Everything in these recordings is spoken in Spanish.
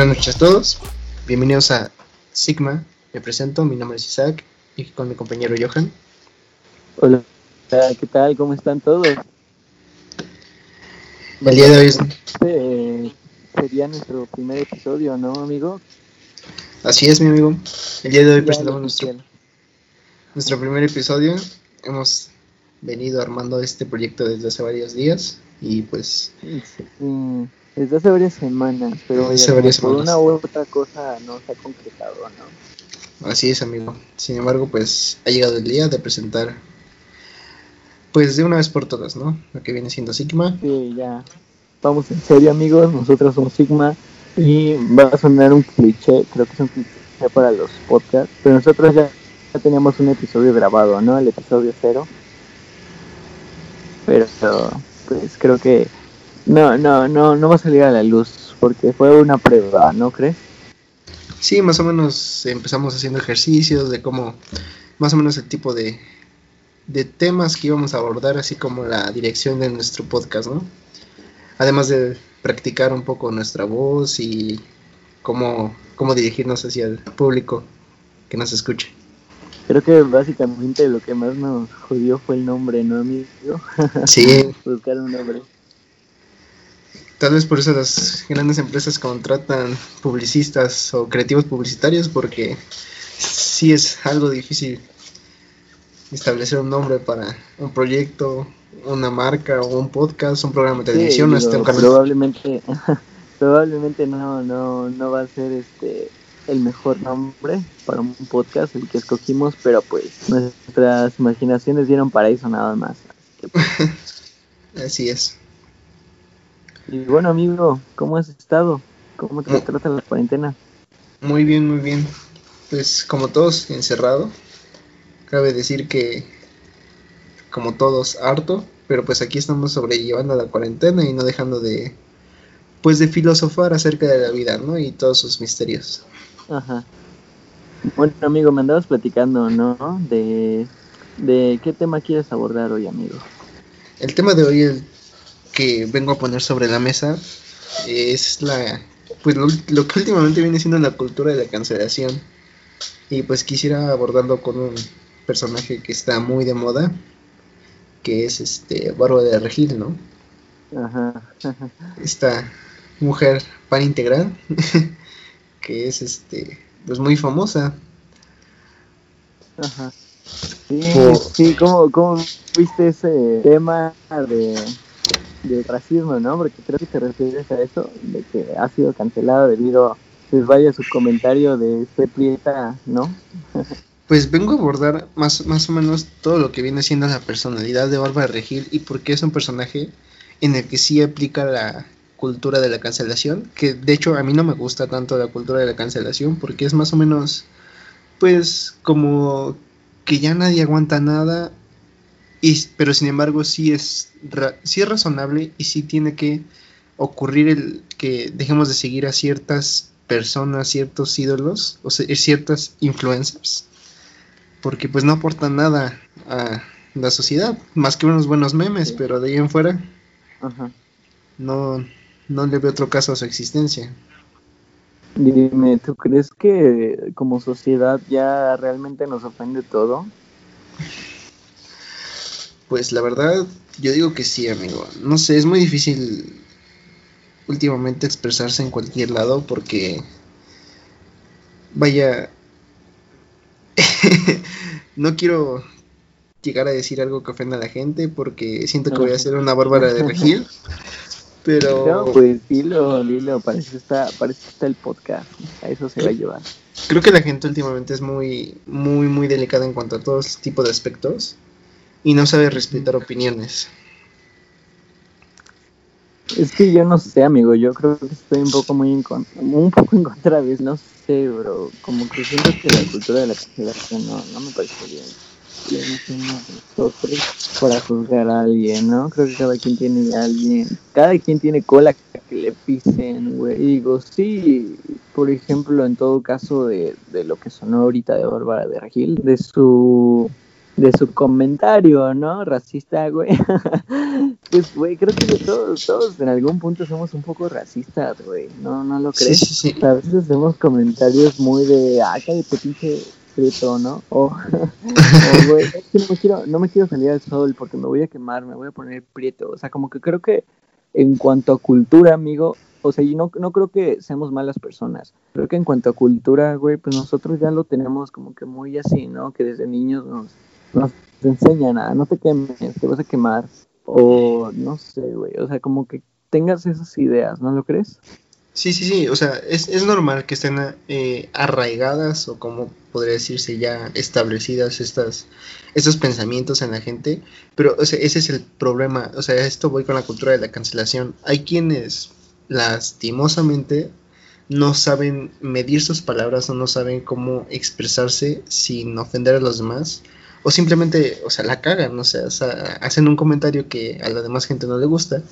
Buenas noches a todos, bienvenidos a Sigma. Me presento, mi nombre es Isaac y con mi compañero Johan. Hola, ¿qué tal? ¿Cómo están todos? El día de hoy es... Este sería nuestro primer episodio, ¿no, amigo? Así es, mi amigo. El día de hoy presentamos nuestro, nuestro primer episodio. Hemos venido armando este proyecto desde hace varios días y pues... desde hace varias semanas, pero por una u otra cosa no se ha concretado, ¿no? Así es, amigo. Sin embargo, pues ha llegado el día de presentar, pues de una vez por todas, ¿no? Lo que viene siendo Sigma. Sí, ya. Vamos en serio, amigos. Nosotros somos Sigma y va a sonar un cliché, creo que es un cliché para los podcasts, pero nosotros ya, ya teníamos un episodio grabado, ¿no? El episodio cero. Pero pues creo que no, no, no, no va a salir a la luz porque fue una prueba, ¿no crees? Sí, más o menos empezamos haciendo ejercicios de cómo, más o menos el tipo de, de temas que íbamos a abordar, así como la dirección de nuestro podcast, ¿no? Además de practicar un poco nuestra voz y cómo, cómo dirigirnos hacia el público que nos escuche. Creo que básicamente lo que más nos jodió fue el nombre, ¿no, amigo? Sí. Buscar un nombre. Tal vez por eso las grandes empresas contratan publicistas o creativos publicitarios porque sí es algo difícil establecer un nombre para un proyecto, una marca o un podcast, un programa de televisión, sí, Probablemente, probablemente no, no, no va a ser este el mejor nombre para un podcast, el que escogimos, pero pues nuestras imaginaciones dieron para eso nada más. Así es. Y bueno, amigo, ¿cómo has estado? ¿Cómo te trata la cuarentena? Muy bien, muy bien. Pues como todos, encerrado. Cabe decir que, como todos, harto, pero pues aquí estamos sobrellevando la cuarentena y no dejando de, pues de filosofar acerca de la vida, ¿no? Y todos sus misterios. Ajá. Bueno, amigo, me andabas platicando, ¿no? De, de qué tema quieres abordar hoy, amigo. El tema de hoy el que vengo a poner sobre la mesa es la pues lo, lo, que últimamente viene siendo la cultura de la cancelación y pues quisiera abordarlo con un personaje que está muy de moda que es este Bárbara de Regil, ¿no? Ajá. Esta mujer pan integral que es este pues muy famosa. Ajá. Sí, sí ¿cómo, ¿cómo viste ese tema de, de racismo, no? Porque creo que te refieres a eso, de que ha sido cancelado debido, pues vaya su comentario de este prieta, ¿no? pues vengo a abordar más, más o menos todo lo que viene siendo la personalidad de Bárbara Regil y por qué es un personaje en el que sí aplica la cultura de la cancelación, que de hecho a mí no me gusta tanto la cultura de la cancelación porque es más o menos pues como que ya nadie aguanta nada y, pero sin embargo sí es sí es razonable y sí tiene que ocurrir el que dejemos de seguir a ciertas personas, ciertos ídolos o sea, ciertas influencers porque pues no aportan nada a la sociedad más que unos buenos memes, pero de ahí en fuera Ajá. no no le veo otro caso a su existencia. Dime, ¿tú crees que como sociedad ya realmente nos ofende todo? Pues la verdad, yo digo que sí, amigo. No sé, es muy difícil últimamente expresarse en cualquier lado porque vaya no quiero llegar a decir algo que ofenda a la gente porque siento que voy a ser una bárbara de regir pero. No, pues dilo, dilo, parece que está, parece que está el podcast. A eso se va a llevar. Creo que la gente últimamente es muy, muy, muy delicada en cuanto a todo este tipo de aspectos. Y no sabe respetar opiniones. Es que yo no sé, amigo, yo creo que estoy un poco muy en contra, un poco en contra de no sé, bro, como que siento que la cultura de la cancelación no, no me parece bien nosotros para juzgar a alguien, ¿no? Creo que cada quien tiene a alguien, cada quien tiene cola que le pisen, güey. Y digo, sí, por ejemplo, en todo caso de, de lo que sonó ahorita de Bárbara de Regil, de su de su comentario, ¿no? Racista, güey. pues, güey, creo que todos, todos en algún punto somos un poco racistas, güey. ¿No, no lo crees? Sí, sí, sí. A veces hacemos comentarios muy de, ah, cállate, pinche frito, ¿no? O, güey, es que no me, quiero, no me quiero salir al sol porque me voy a quemar, me voy a poner prieto. O sea, como que creo que en cuanto a cultura, amigo, o sea, y no, no creo que seamos malas personas. Creo que en cuanto a cultura, güey, pues nosotros ya lo tenemos como que muy así, ¿no? Que desde niños nos no te enseña nada, no te quemes, te vas a quemar, o no sé, güey, o sea, como que tengas esas ideas, ¿no lo crees? Sí, sí, sí, o sea, es, es normal que estén eh, arraigadas o como podría decirse ya establecidas estas, estos pensamientos en la gente, pero o sea, ese es el problema, o sea, esto voy con la cultura de la cancelación. Hay quienes lastimosamente no saben medir sus palabras o no saben cómo expresarse sin ofender a los demás o simplemente, o sea, la cagan, o sea, hacen un comentario que a la demás gente no le gusta,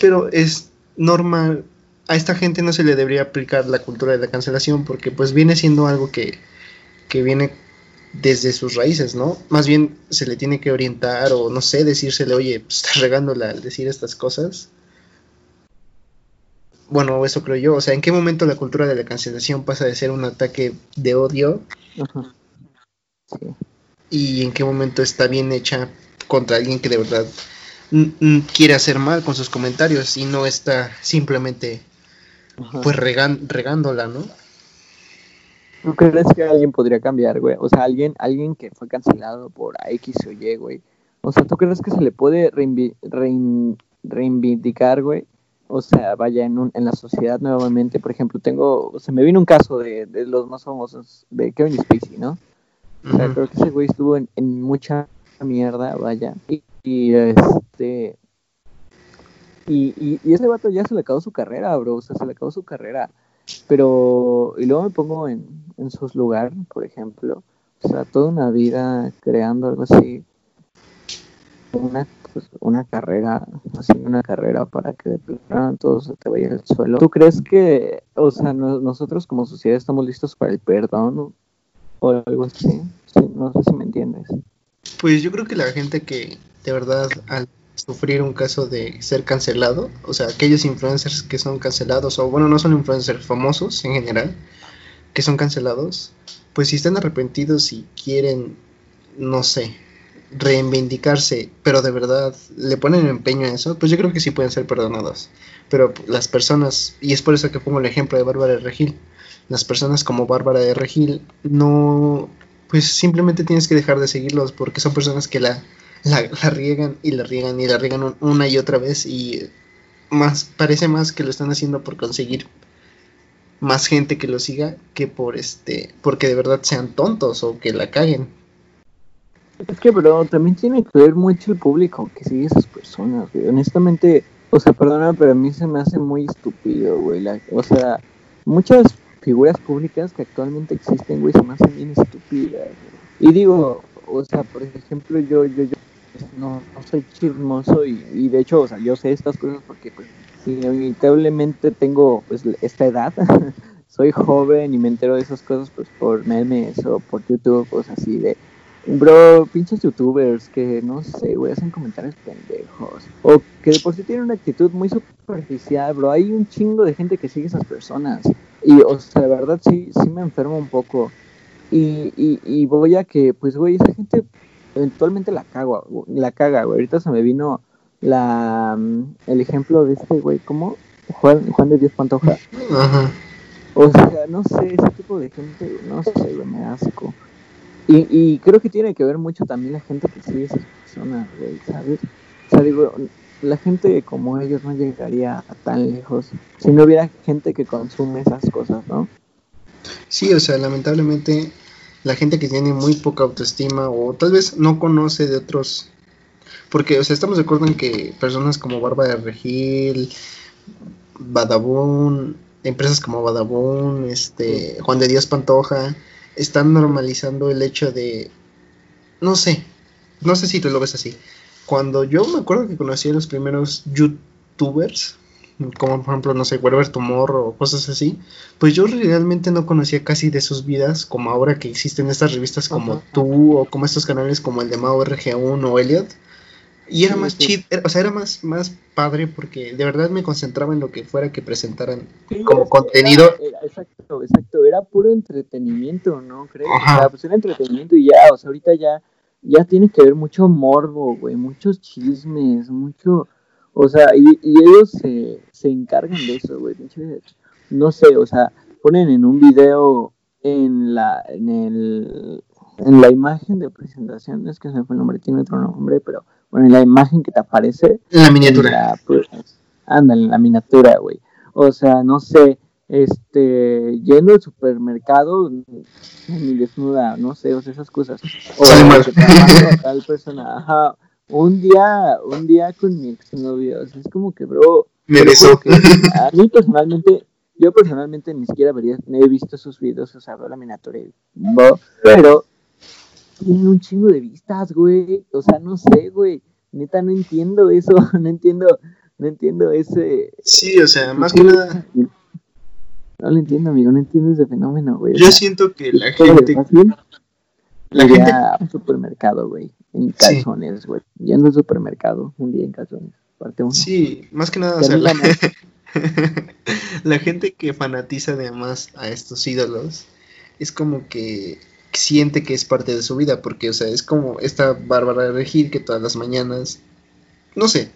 pero es normal, a esta gente no se le debería aplicar la cultura de la cancelación porque pues viene siendo algo que, que viene desde sus raíces, ¿no? Más bien se le tiene que orientar o no sé, decírsele, oye, pues, estás regándola al decir estas cosas. Bueno, eso creo yo. O sea, ¿en qué momento la cultura de la cancelación pasa de ser un ataque de odio y en qué momento está bien hecha contra alguien que de verdad quiere hacer mal con sus comentarios y no está simplemente pues regándola, ¿no? ¿Tú crees que alguien podría cambiar, güey? O sea, alguien, alguien que fue cancelado por X o Y, güey. O sea, ¿tú crees que se le puede reivindicar, güey? O sea, vaya en, un, en la sociedad nuevamente. Por ejemplo, tengo, se me vino un caso de, de los más famosos de Kevin Spacey, ¿no? O sea, creo que ese güey estuvo en, mucha mierda, vaya. Y, este. Y, y, ese vato ya se le acabó su carrera, bro. O sea, se le acabó su carrera. Pero. Y luego me pongo en, en sus lugares, por ejemplo. O sea, toda una vida creando algo así. Una, pues, una carrera, haciendo una carrera para que de plano todo se te vaya al suelo. ¿Tú crees que, o sea, nosotros como sociedad estamos listos para el perdón? O algo así. no sé si me entiendes. Pues yo creo que la gente que de verdad al sufrir un caso de ser cancelado, o sea, aquellos influencers que son cancelados, o bueno, no son influencers famosos en general, que son cancelados, pues si están arrepentidos y quieren, no sé, reivindicarse, pero de verdad le ponen empeño a eso, pues yo creo que sí pueden ser perdonados. Pero las personas, y es por eso que pongo el ejemplo de Bárbara Regil, las personas como Bárbara de Regil no, pues simplemente tienes que dejar de seguirlos porque son personas que la, la, riegan y la riegan y la riegan una y otra vez y más parece más que lo están haciendo por conseguir más gente que lo siga que por este porque de verdad sean tontos o que la caguen. Es que, pero también tiene que ver mucho el público que sigue esas personas. Honestamente, o sea, perdona, pero a mí se me hace muy estúpido, güey. o sea, muchas figuras públicas que actualmente existen, güey, se me hacen bien estúpidas. Y digo, o sea, por ejemplo, yo, yo, yo no, soy chismoso y, y, de hecho, o sea, yo sé estas cosas porque, pues, inevitablemente tengo, pues, esta edad. soy joven y me entero de esas cosas, pues, por memes o por YouTube, cosas así de Bro, pinches youtubers que no sé, güey, hacen comentarios pendejos. O que de por sí tienen una actitud muy superficial, bro. Hay un chingo de gente que sigue esas personas. Y, o sea, de verdad sí, sí me enfermo un poco. Y, y, y voy a que, pues, güey, esa gente eventualmente la caga, la caga, güey. Ahorita se me vino la el ejemplo de este güey, ¿cómo? Juan, Juan de Dios Pantoja. Ajá. O sea, no sé, ese tipo de gente, no sé, güey, me asco. Y, y creo que tiene que ver mucho también la gente que sigue esas personas, güey, ¿sabes? O sea, digo, la gente como ellos no llegaría a tan lejos si no hubiera gente que consume esas cosas, ¿no? Sí, o sea, lamentablemente la gente que tiene muy poca autoestima o tal vez no conoce de otros porque o sea estamos de acuerdo en que personas como Bárbara Regil Badabun empresas como Badabun este Juan de Dios Pantoja están normalizando el hecho de, no sé, no sé si tú lo ves así. Cuando yo me acuerdo que conocí a los primeros youtubers, como por ejemplo, no sé, Wherever Tomorrow o cosas así, pues yo realmente no conocía casi de sus vidas como ahora que existen estas revistas como tú o como estos canales como el de Mao RG1 o Elliot. Y era más chido, o sea, era más, más padre porque de verdad me concentraba en lo que fuera que presentaran como contenido. exacto, exacto, era puro entretenimiento, ¿no? Creo. O sea, pues era entretenimiento y ya, o sea, ahorita ya, ya tiene que ver mucho morbo, güey, muchos chismes, mucho, o sea, y, y ellos se, se encargan de eso, güey, no sé, o sea, ponen en un video en la, en el, en la imagen de presentación, es que se me fue el nombre, tiene otro nombre, pero bueno, en la imagen que te aparece. En la miniatura. Pues, anda, en la miniatura, güey. O sea, no sé, este, yendo al supermercado, ni desnuda, no sé, o sea, esas cosas. O tal persona, ajá, un día, un día con mi exnovio, o sea, es como que, bro, me besó. a mí personalmente, yo personalmente ni siquiera vería, he visto sus videos, o sea, veo la miniatura y, pero tienen un chingo de vistas, güey. O sea, no sé, güey. Neta, no entiendo eso. No entiendo, no entiendo ese. Sí, o sea, más que nada. No lo entiendo, amigo. No entiendo ese fenómeno, güey. Yo siento que la gente. La gente. a un supermercado, güey. En calzones, güey. Yendo al supermercado un día en calzones. Parte uno. Sí, más que nada, o sea, la... la gente que fanatiza además a estos ídolos es como que siente que es parte de su vida, porque, o sea, es como esta Bárbara de Regir que todas las mañanas, no sé,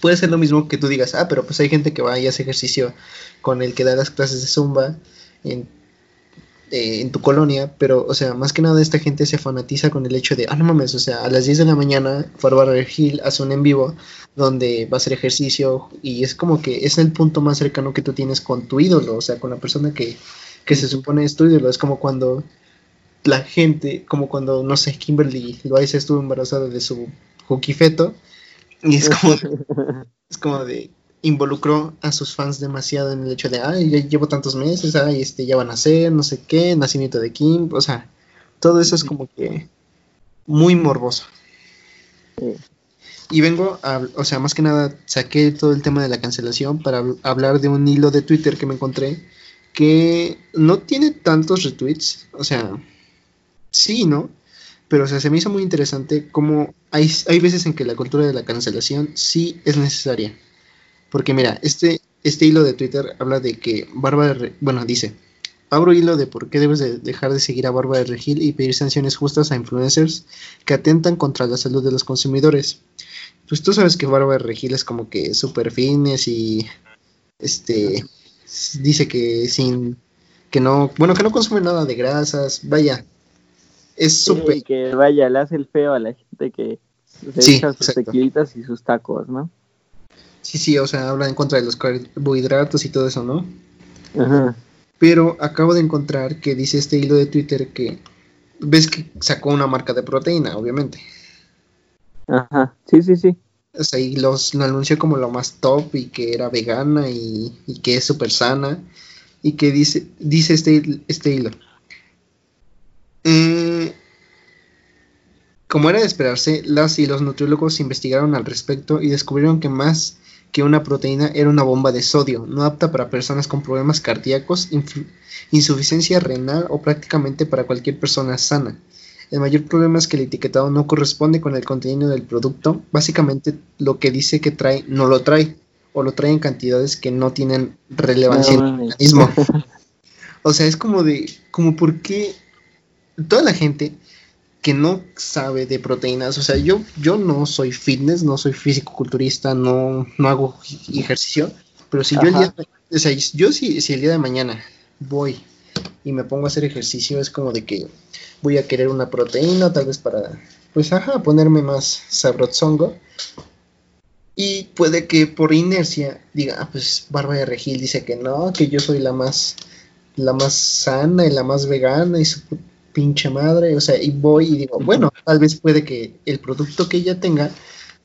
puede ser lo mismo que tú digas, ah, pero pues hay gente que va y hace ejercicio con el que da las clases de zumba en, eh, en tu colonia, pero, o sea, más que nada esta gente se fanatiza con el hecho de, ah, no mames, o sea, a las 10 de la mañana Bárbara Regil hace un en vivo donde va a hacer ejercicio y es como que es el punto más cercano que tú tienes con tu ídolo, o sea, con la persona que, que se supone es tu ídolo, es como cuando la gente, como cuando, no sé, Kimberly Loaiza estuvo embarazada de su feto y es como, es como de, involucró a sus fans demasiado en el hecho de, ay, ya llevo tantos meses, ay, este, ya van a nacer, no sé qué, nacimiento de Kim, o sea, todo eso es como que muy morboso. Y vengo a, o sea, más que nada saqué todo el tema de la cancelación para hablar de un hilo de Twitter que me encontré que no tiene tantos retweets, o sea, sí, ¿no? Pero o sea, se me hizo muy interesante cómo hay, hay veces en que la cultura de la cancelación sí es necesaria. Porque mira, este, este hilo de Twitter habla de que Bárbara, bueno, dice, abro hilo de por qué debes de dejar de seguir a Bárbara Regil y pedir sanciones justas a influencers que atentan contra la salud de los consumidores. Pues tú sabes que Bárbara Regil es como que súper fines y este dice que sin que no, bueno, que no consume nada de grasas, vaya, es súper. que vaya, le hace el feo a la gente que se echa sus tequilitas y sus tacos, ¿no? Sí, sí, o sea, habla en contra de los carbohidratos y todo eso, ¿no? Ajá. Pero acabo de encontrar que dice este hilo de Twitter que ves que sacó una marca de proteína, obviamente. Ajá, sí, sí, sí. O sea, y los, lo anunció como lo más top y que era vegana y, y que es súper sana. Y que dice, dice este, este hilo. Eh, como era de esperarse, las y los nutriólogos investigaron al respecto y descubrieron que más que una proteína era una bomba de sodio, no apta para personas con problemas cardíacos, insuficiencia renal o prácticamente para cualquier persona sana. El mayor problema es que el etiquetado no corresponde con el contenido del producto. Básicamente lo que dice que trae no lo trae o lo trae en cantidades que no tienen relevancia en el organismo. O sea, es como de, como por qué toda la gente que no sabe de proteínas, o sea, yo, yo no soy fitness, no soy físico-culturista, no, no hago ejercicio, pero si yo el día, o sea, yo si, si el día de mañana voy y me pongo a hacer ejercicio, es como de que voy a querer una proteína, tal vez para, pues, ajá, ponerme más sabrosongo. Y puede que por inercia diga, ah, pues Bárbara Regil dice que no, que yo soy la más, la más sana y la más vegana y su pinche madre, o sea, y voy y digo, bueno, tal vez puede que el producto que ella tenga,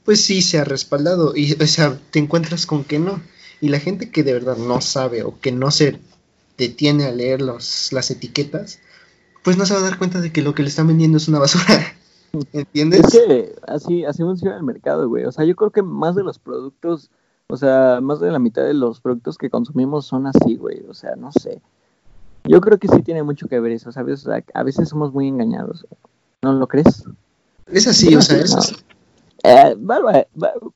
pues sí sea respaldado, y o sea, te encuentras con que no. Y la gente que de verdad no sabe o que no se detiene a leer los, las etiquetas, pues no se va a dar cuenta de que lo que le están vendiendo es una basura. ¿Entiendes? Es que así, así funciona el mercado, güey. O sea, yo creo que más de los productos O sea, más de la mitad de los productos que consumimos son así, güey. O sea, no sé. Yo creo que sí tiene mucho que ver eso, ¿sabes? O sea, a veces somos muy engañados. ¿No lo crees? Es así, o sea, es así. Eh, Barba,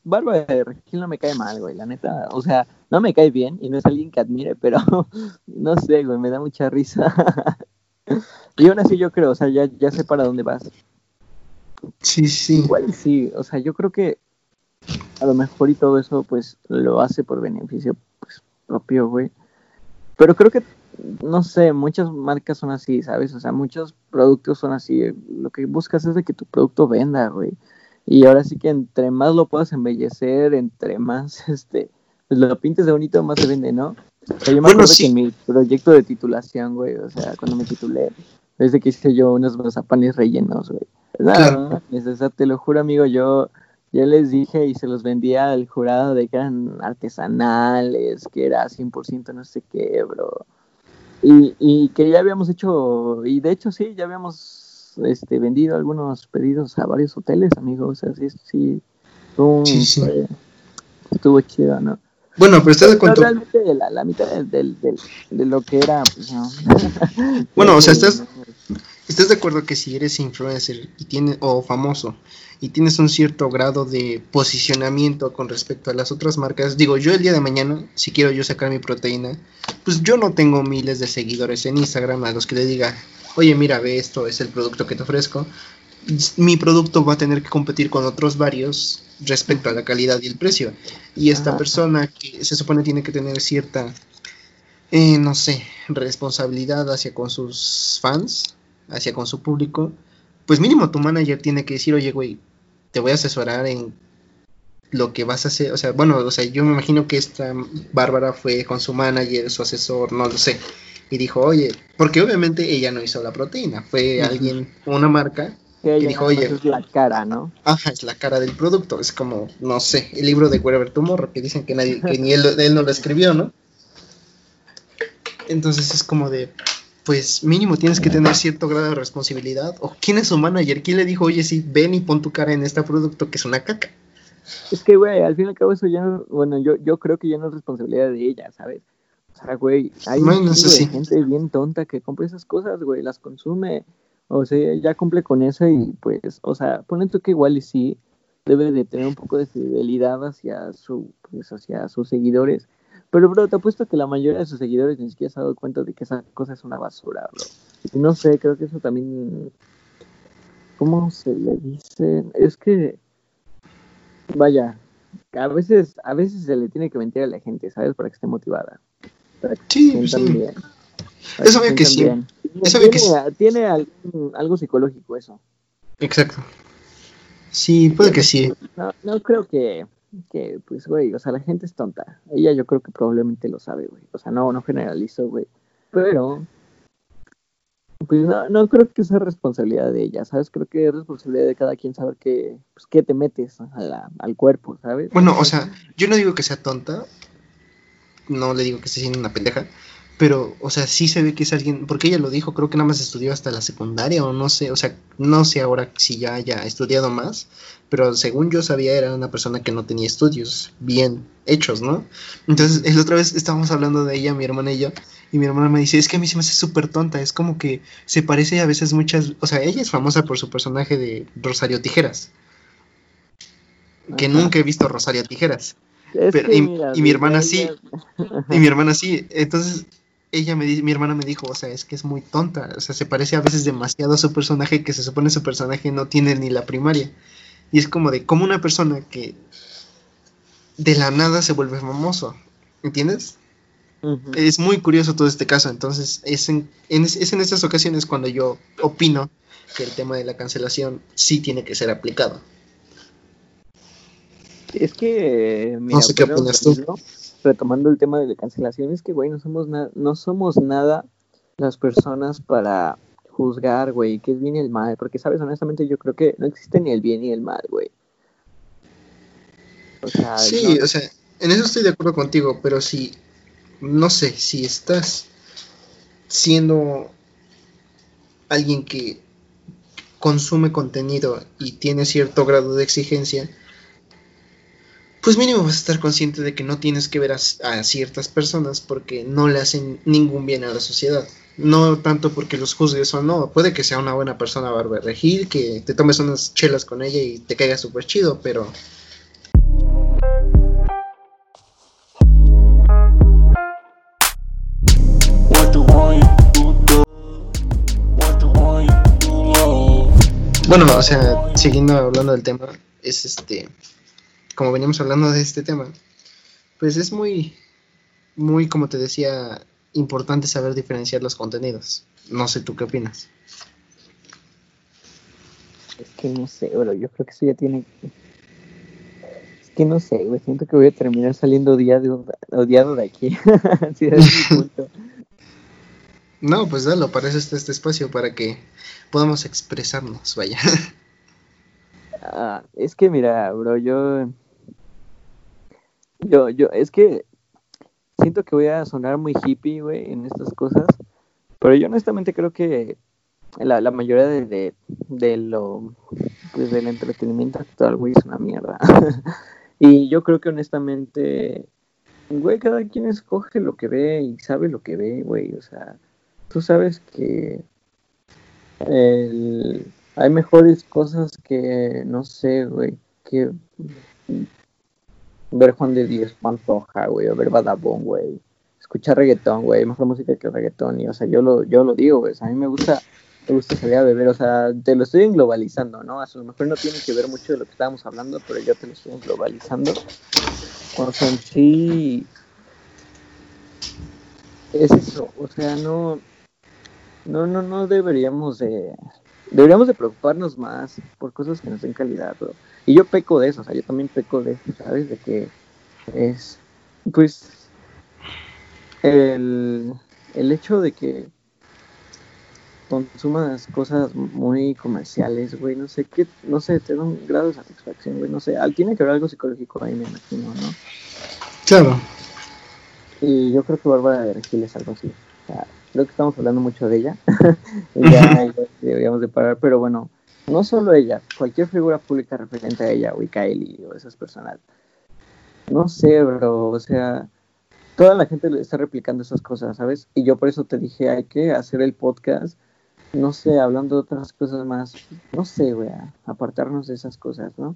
Barba de Regil no me cae mal, güey, la neta. O sea, no me cae bien y no es alguien que admire, pero no sé, güey, me da mucha risa. y aún así yo creo, o sea, ya, ya sé para dónde vas. Sí, sí. Igual sí, o sea, yo creo que a lo mejor y todo eso, pues, lo hace por beneficio pues, propio, güey. Pero creo que, no sé, muchas marcas son así, ¿sabes? O sea, muchos productos son así. Lo que buscas es de que tu producto venda, güey. Y ahora sí que entre más lo puedas embellecer, entre más este pues lo pintes de bonito, más se vende, ¿no? O sea, yo me acuerdo que en mi proyecto de titulación, güey, o sea, cuando me titulé, desde que hice yo unos mazapanes rellenos, güey. Nada, claro. te lo juro, amigo, yo ya les dije y se los vendía al jurado de que eran artesanales, que era 100% no sé qué, bro. Y, y que ya habíamos hecho, y de hecho sí, ya habíamos este, vendido algunos pedidos a varios hoteles, amigos. O sea, sí, sí, estuvo chido, ¿no? Bueno, pero estás de acuerdo. Realmente la, la mitad de, de, lo que era, pues no. bueno, o sea, estás, estás de acuerdo que si eres influencer y tienes, o famoso y tienes un cierto grado de posicionamiento con respecto a las otras marcas, digo, yo el día de mañana, si quiero yo sacar mi proteína, pues yo no tengo miles de seguidores en Instagram a los que le diga, oye, mira, ve esto, es el producto que te ofrezco. Mi producto va a tener que competir con otros varios respecto a la calidad y el precio. Y esta persona que se supone tiene que tener cierta, eh, no sé, responsabilidad hacia con sus fans, hacia con su público, pues mínimo tu manager tiene que decir, oye, güey, te voy a asesorar en lo que vas a hacer. O sea, bueno, o sea, yo me imagino que esta Bárbara fue con su manager, su asesor, no lo sé y dijo, oye, porque obviamente ella no hizo la proteína, fue alguien, una marca, que dijo, oye, es la cara, ¿no? Ajá, es la cara del producto, es como, no sé, el libro de Wherever Tomorrow, que dicen que nadie, que ni él, él no lo escribió, ¿no? Entonces es como de, pues mínimo tienes que tener cierto grado de responsabilidad. ¿O quién es su manager? ¿Quién le dijo, oye, sí, ven y pon tu cara en este producto que es una caca? Es que, güey, al fin y al cabo eso ya no, bueno, yo, yo creo que ya no es responsabilidad de ella, ¿sabes? O sea, güey, hay gente bien tonta que compra esas cosas, güey, las consume. O sea, ya cumple con eso y pues, o sea, ponen tú que igual y sí debe de tener un poco de fidelidad hacia su, pues, hacia sus seguidores. Pero, bro, te apuesto que la mayoría de sus seguidores ni siquiera se ha dado cuenta de que esa cosa es una basura, bro. Y no sé, creo que eso también, ¿cómo se le dice? Es que, vaya, a veces, a veces se le tiene que mentir a la gente, ¿sabes? Para que esté motivada. Sí, sí. Eso ve que sí. Eso tiene, que tiene algo psicológico eso. Exacto. Sí, puede que sí. No, no creo que, que, pues, güey, o sea, la gente es tonta. Ella yo creo que probablemente lo sabe, güey. O sea, no, no generalizo, güey. Pero, pues no, no creo que sea responsabilidad de ella, ¿sabes? Creo que es responsabilidad de cada quien saber qué, pues, qué te metes al cuerpo, ¿sabes? Bueno, o sea, yo no digo que sea tonta, no le digo que esté siendo una pendeja, pero, o sea, sí se ve que es alguien, porque ella lo dijo, creo que nada más estudió hasta la secundaria o no sé, o sea, no sé ahora si ya haya estudiado más, pero según yo sabía era una persona que no tenía estudios bien hechos, ¿no? Entonces, la otra vez estábamos hablando de ella, mi hermana y yo, y mi hermana me dice, es que a mí se me hace súper tonta, es como que se parece a veces muchas, o sea, ella es famosa por su personaje de Rosario Tijeras, que nunca he visto Rosario Tijeras y, mi hermana sí. Y mi hermana sí. Entonces, ella me mi hermana me dijo, o sea, es que es muy tonta. O sea, se parece a veces demasiado a su personaje que se supone su personaje no tiene ni la primaria. Y es como de, como una persona que de la nada se vuelve famoso. ¿Entiendes? Es muy curioso todo este caso. Entonces, es en, es en estas ocasiones cuando yo opino que el tema de la cancelación sí tiene que ser aplicado. Es que, mira, no sé qué opinas tú. Retomando el tema de la cancelación, es que, güey, no somos, no somos nada las personas para juzgar, güey, qué es bien y el mal, porque, sabes, honestamente yo creo que no existe ni el bien ni el mal, güey. O sea, sí, o sea, en eso estoy de acuerdo contigo, pero si, no sé, si estás siendo alguien que consume contenido y tiene cierto grado de exigencia, pues mínimo vas a estar consciente de que no tienes que ver a, ciertas personas porque no le hacen ningún bien a la sociedad. No tanto porque los juzgues o no, puede que sea una buena persona Barbara Regil, que te tomes unas chelas con ella y te caiga súper chido, pero Bueno, o sea, siguiendo hablando del tema, es este, como veníamos hablando de este tema, pues es muy, muy, como te decía, importante saber diferenciar los contenidos. No sé tú qué opinas. Es que no sé, bro, yo creo que eso ya tiene... Es que no sé, güey, siento que voy a terminar saliendo odiado, odiado de aquí. no, pues dalo, para eso está este espacio, para que podamos expresarnos, vaya. Ah, es que mira, bro, yo, yo, yo, es que siento que voy a sonar muy hippie, güey, en estas cosas, pero yo honestamente creo que la, la mayoría de, de, lo, pues del entretenimiento actual, güey, es una mierda. y yo creo que honestamente, güey, cada quien escoge lo que ve y sabe lo que ve, güey, o sea, tú sabes que el, hay mejores cosas que, no sé, güey, que ver Juan de Dios Pantoja, güey, o ver Badabón, güey. Escuchar reggaetón, güey, mejor música que reggaetón. Y, o sea, yo lo, yo lo digo, güey. a mí me gusta, me gusta salir a beber. O sea, te lo estoy globalizando, ¿no? A lo mejor no tiene que ver mucho de lo que estábamos hablando, pero yo te lo estoy globalizando. O sea, sí. Es eso, o sea, no no, no, no deberíamos de, deberíamos de preocuparnos más por cosas que nos den calidad, bro. Y yo peco de eso, o sea, yo también peco de eso, ¿sabes? De que es, pues, el, el hecho de que consumas cosas muy comerciales, güey, no sé qué, no sé, te da un grado de satisfacción, güey, no sé, tiene que haber algo psicológico ahí, me imagino, ¿no? Claro. Y yo creo que Bárbara de Regil es algo así, o sea, creo que estamos hablando mucho de ella. ya deberíamos de parar, pero bueno, no solo ella, cualquier figura pública referente a ella, o Kylie, o esas personas. No sé, bro, o sea, toda la gente está replicando esas cosas, ¿sabes? Y yo por eso te dije, hay que hacer el podcast, no sé, hablando de otras cosas más, no sé, güey, apartarnos de esas cosas, ¿no?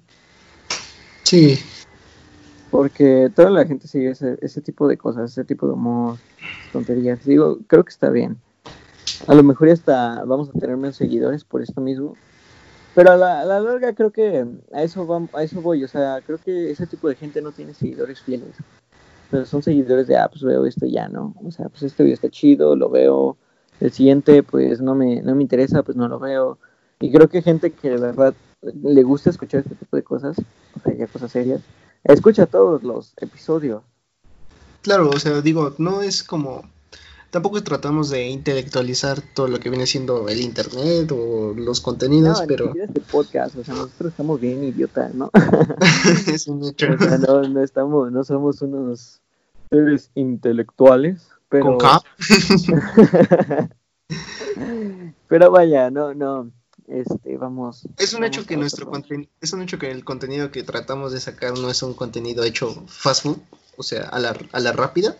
Sí. Porque toda la gente sigue ese, tipo de cosas, ese tipo de humor, tonterías. Digo, creo que está bien. A lo mejor hasta vamos a tener menos seguidores por esto mismo. Pero a la, larga creo que a eso, a eso voy. O sea, creo que ese tipo de gente no tiene seguidores fieles. Pero son seguidores de, ah, pues veo esto ya, ¿no? O sea, pues este video está chido, lo veo. El siguiente, pues no me, no me interesa, pues no lo veo. Y creo que gente que de verdad le gusta escuchar este tipo de cosas, o sea, ya cosas serias, Escucha todos los episodios. Claro, o sea, digo, no es como... Tampoco tratamos de intelectualizar todo lo que viene siendo el internet o los contenidos, no, pero... este podcast, o sea, nosotros estamos bien idiotas, ¿no? es un hecho. no, no estamos, no somos unos seres intelectuales, pero... ¿Con pero vaya, no, no este, vamos. Es un hecho que nuestro es un hecho que el contenido que tratamos de sacar no es un contenido hecho fast food, o sea, a la, a la rápida,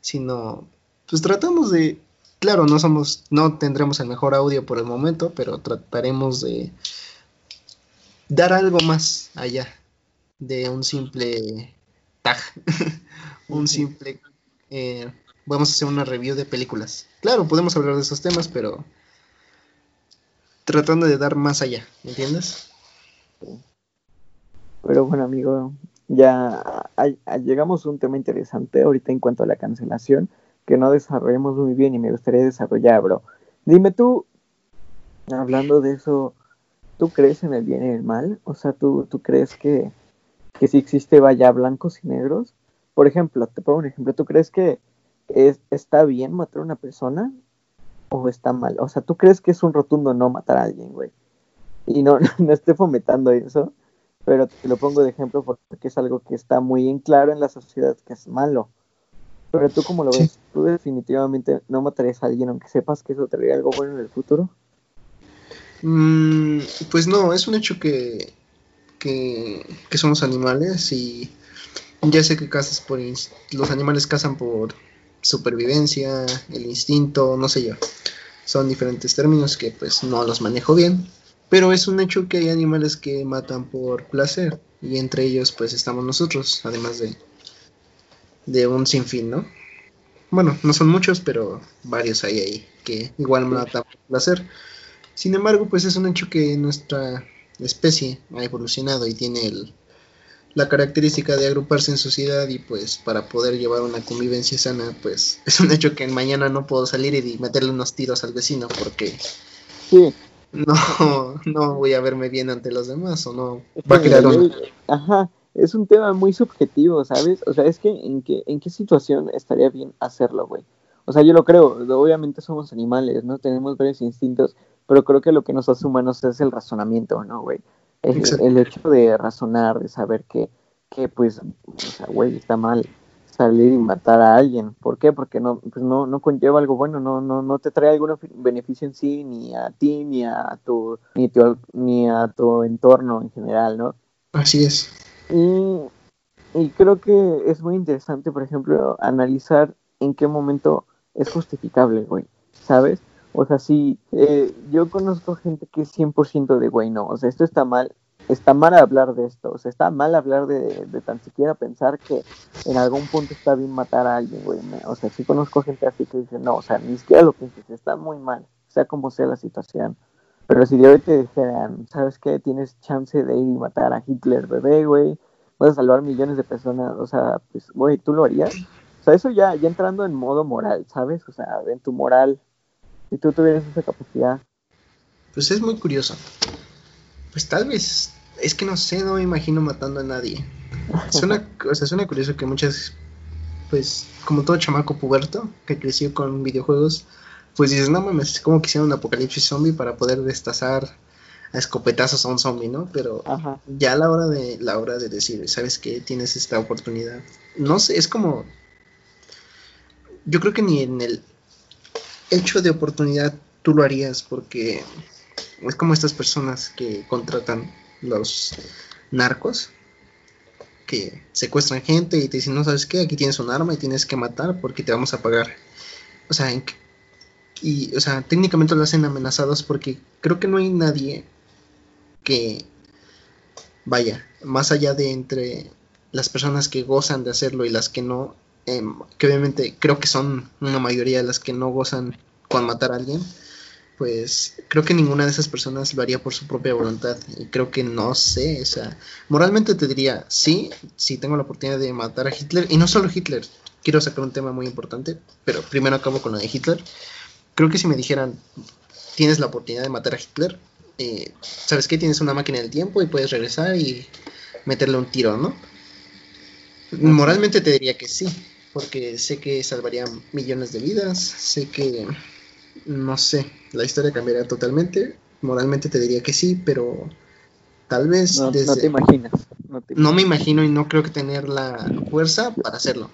sino, pues tratamos de, claro, no somos, no tendremos el mejor audio por el momento, pero trataremos de dar algo más allá de un simple tag, un simple, eh, vamos a hacer una review de películas. Claro, podemos hablar de esos temas, pero tratando de dar más allá, ¿me entiendes? Pero bueno, amigo, ya llegamos a un tema interesante ahorita en cuanto a la cancelación, que no desarrollamos muy bien y me gustaría desarrollar, bro. Dime tú, hablando de eso, ¿tú crees en el bien y el mal? O sea, ¿tú, tú crees que, que si existe vaya blancos y negros? Por ejemplo, te pongo un ejemplo, ¿tú crees que es, está bien matar a una persona o está mal. O sea, ¿tú crees que es un rotundo no matar a alguien, güey? Y no, no, estoy fomentando eso, pero te lo pongo de ejemplo porque es algo que está muy en claro en la sociedad que es malo. Pero tú cómo lo ves, tú definitivamente no matarías a alguien aunque sepas que eso traería algo bueno en el futuro. Mm, pues no, es un hecho que, que, que somos animales y Ya sé que cazas por los animales cazan por supervivencia, el instinto, no sé yo. Son diferentes términos que pues no los manejo bien, pero es un hecho que hay animales que matan por placer y entre ellos pues estamos nosotros, además de de un sinfín, ¿no? Bueno, no son muchos, pero varios hay ahí que igual matan por placer. Sin embargo, pues es un hecho que nuestra especie ha evolucionado y tiene el, la característica de agruparse en sociedad y pues para poder llevar una convivencia sana, pues es un hecho que mañana no puedo salir y meterle unos tiros al vecino porque sí. no, no voy a verme bien ante los demás o no va a crear Ajá, es un tema muy subjetivo, ¿sabes? O sea, es que en qué, en qué situación estaría bien hacerlo, güey. O sea, yo lo creo, obviamente somos animales, ¿no? Tenemos varios instintos, pero creo que lo que nos hace humanos es el razonamiento, ¿no, güey? El, hecho de razonar, de saber que, que pues, o sea, güey, está mal salir y matar a alguien. ¿Por qué? Porque no, pues no, no conlleva algo bueno, no, no, no te trae algún beneficio en sí, ni a ti, ni a tu, ni, ni a tu entorno en general, ¿no? Así es. Y, y creo que es muy interesante, por ejemplo, analizar en qué momento es justificable, güey, ¿sabes? O sea, sí, eh, yo conozco gente que es 100% de, güey, no, o sea, esto está mal, está mal hablar de esto, o sea, está mal hablar de, de tan siquiera pensar que en algún punto está bien matar a alguien, güey. O sea, sí conozco gente así que dice, no, o sea, ni siquiera lo pienses, está muy mal, sea como sea la situación. Pero si de hoy te dijeran, ¿sabes qué? Tienes chance de ir y matar a Hitler, bebé, güey, vas a salvar millones de personas, o sea, pues, güey, ¿tú lo harías? O sea, eso ya, ya entrando en modo moral, ¿sabes? O sea, en tu moral si tú tuvieras esa capacidad. Pues es muy curioso. Pues tal vez, es que no sé, no me imagino matando a nadie. Suena, o sea, suena curioso que muchas, pues, como todo chamaco puberto que creció con videojuegos, pues dices, no mames, como quisiera un apocalipsis zombie para poder destazar a escopetazos a un zombie, ¿no? Pero ya a la hora de la hora de decir, ¿sabes qué? Tienes esta oportunidad. No sé, es como yo creo que ni en el hecho de oportunidad tú lo harías porque es como estas personas que contratan los narcos que secuestran gente y te dicen, no sabes qué, aquí tienes un arma y tienes que matar porque te vamos a pagar. O sea, y, o sea, técnicamente lo hacen amenazados porque creo que no hay nadie que vaya, más allá de entre las personas que gozan de hacerlo y las que no, Em, que obviamente creo que son una mayoría de las que no gozan con matar a alguien, pues creo que ninguna de esas personas lo haría por su propia voluntad. Y creo que no sé, o sea, moralmente te diría, sí, si tengo la oportunidad de matar a Hitler, y no solo Hitler, quiero sacar un tema muy importante, pero primero acabo con lo de Hitler. Creo que si me dijeran, tienes la oportunidad de matar a Hitler, eh, ¿sabes qué? Tienes una máquina del tiempo y puedes regresar y meterle un tiro, ¿no? Moralmente te diría que sí, porque sé que salvaría millones de vidas, sé que, no sé, la historia cambiaría totalmente. Moralmente te diría que sí, pero tal vez... No, te imaginas. No, me imagino y no creo que tener la fuerza para hacerlo.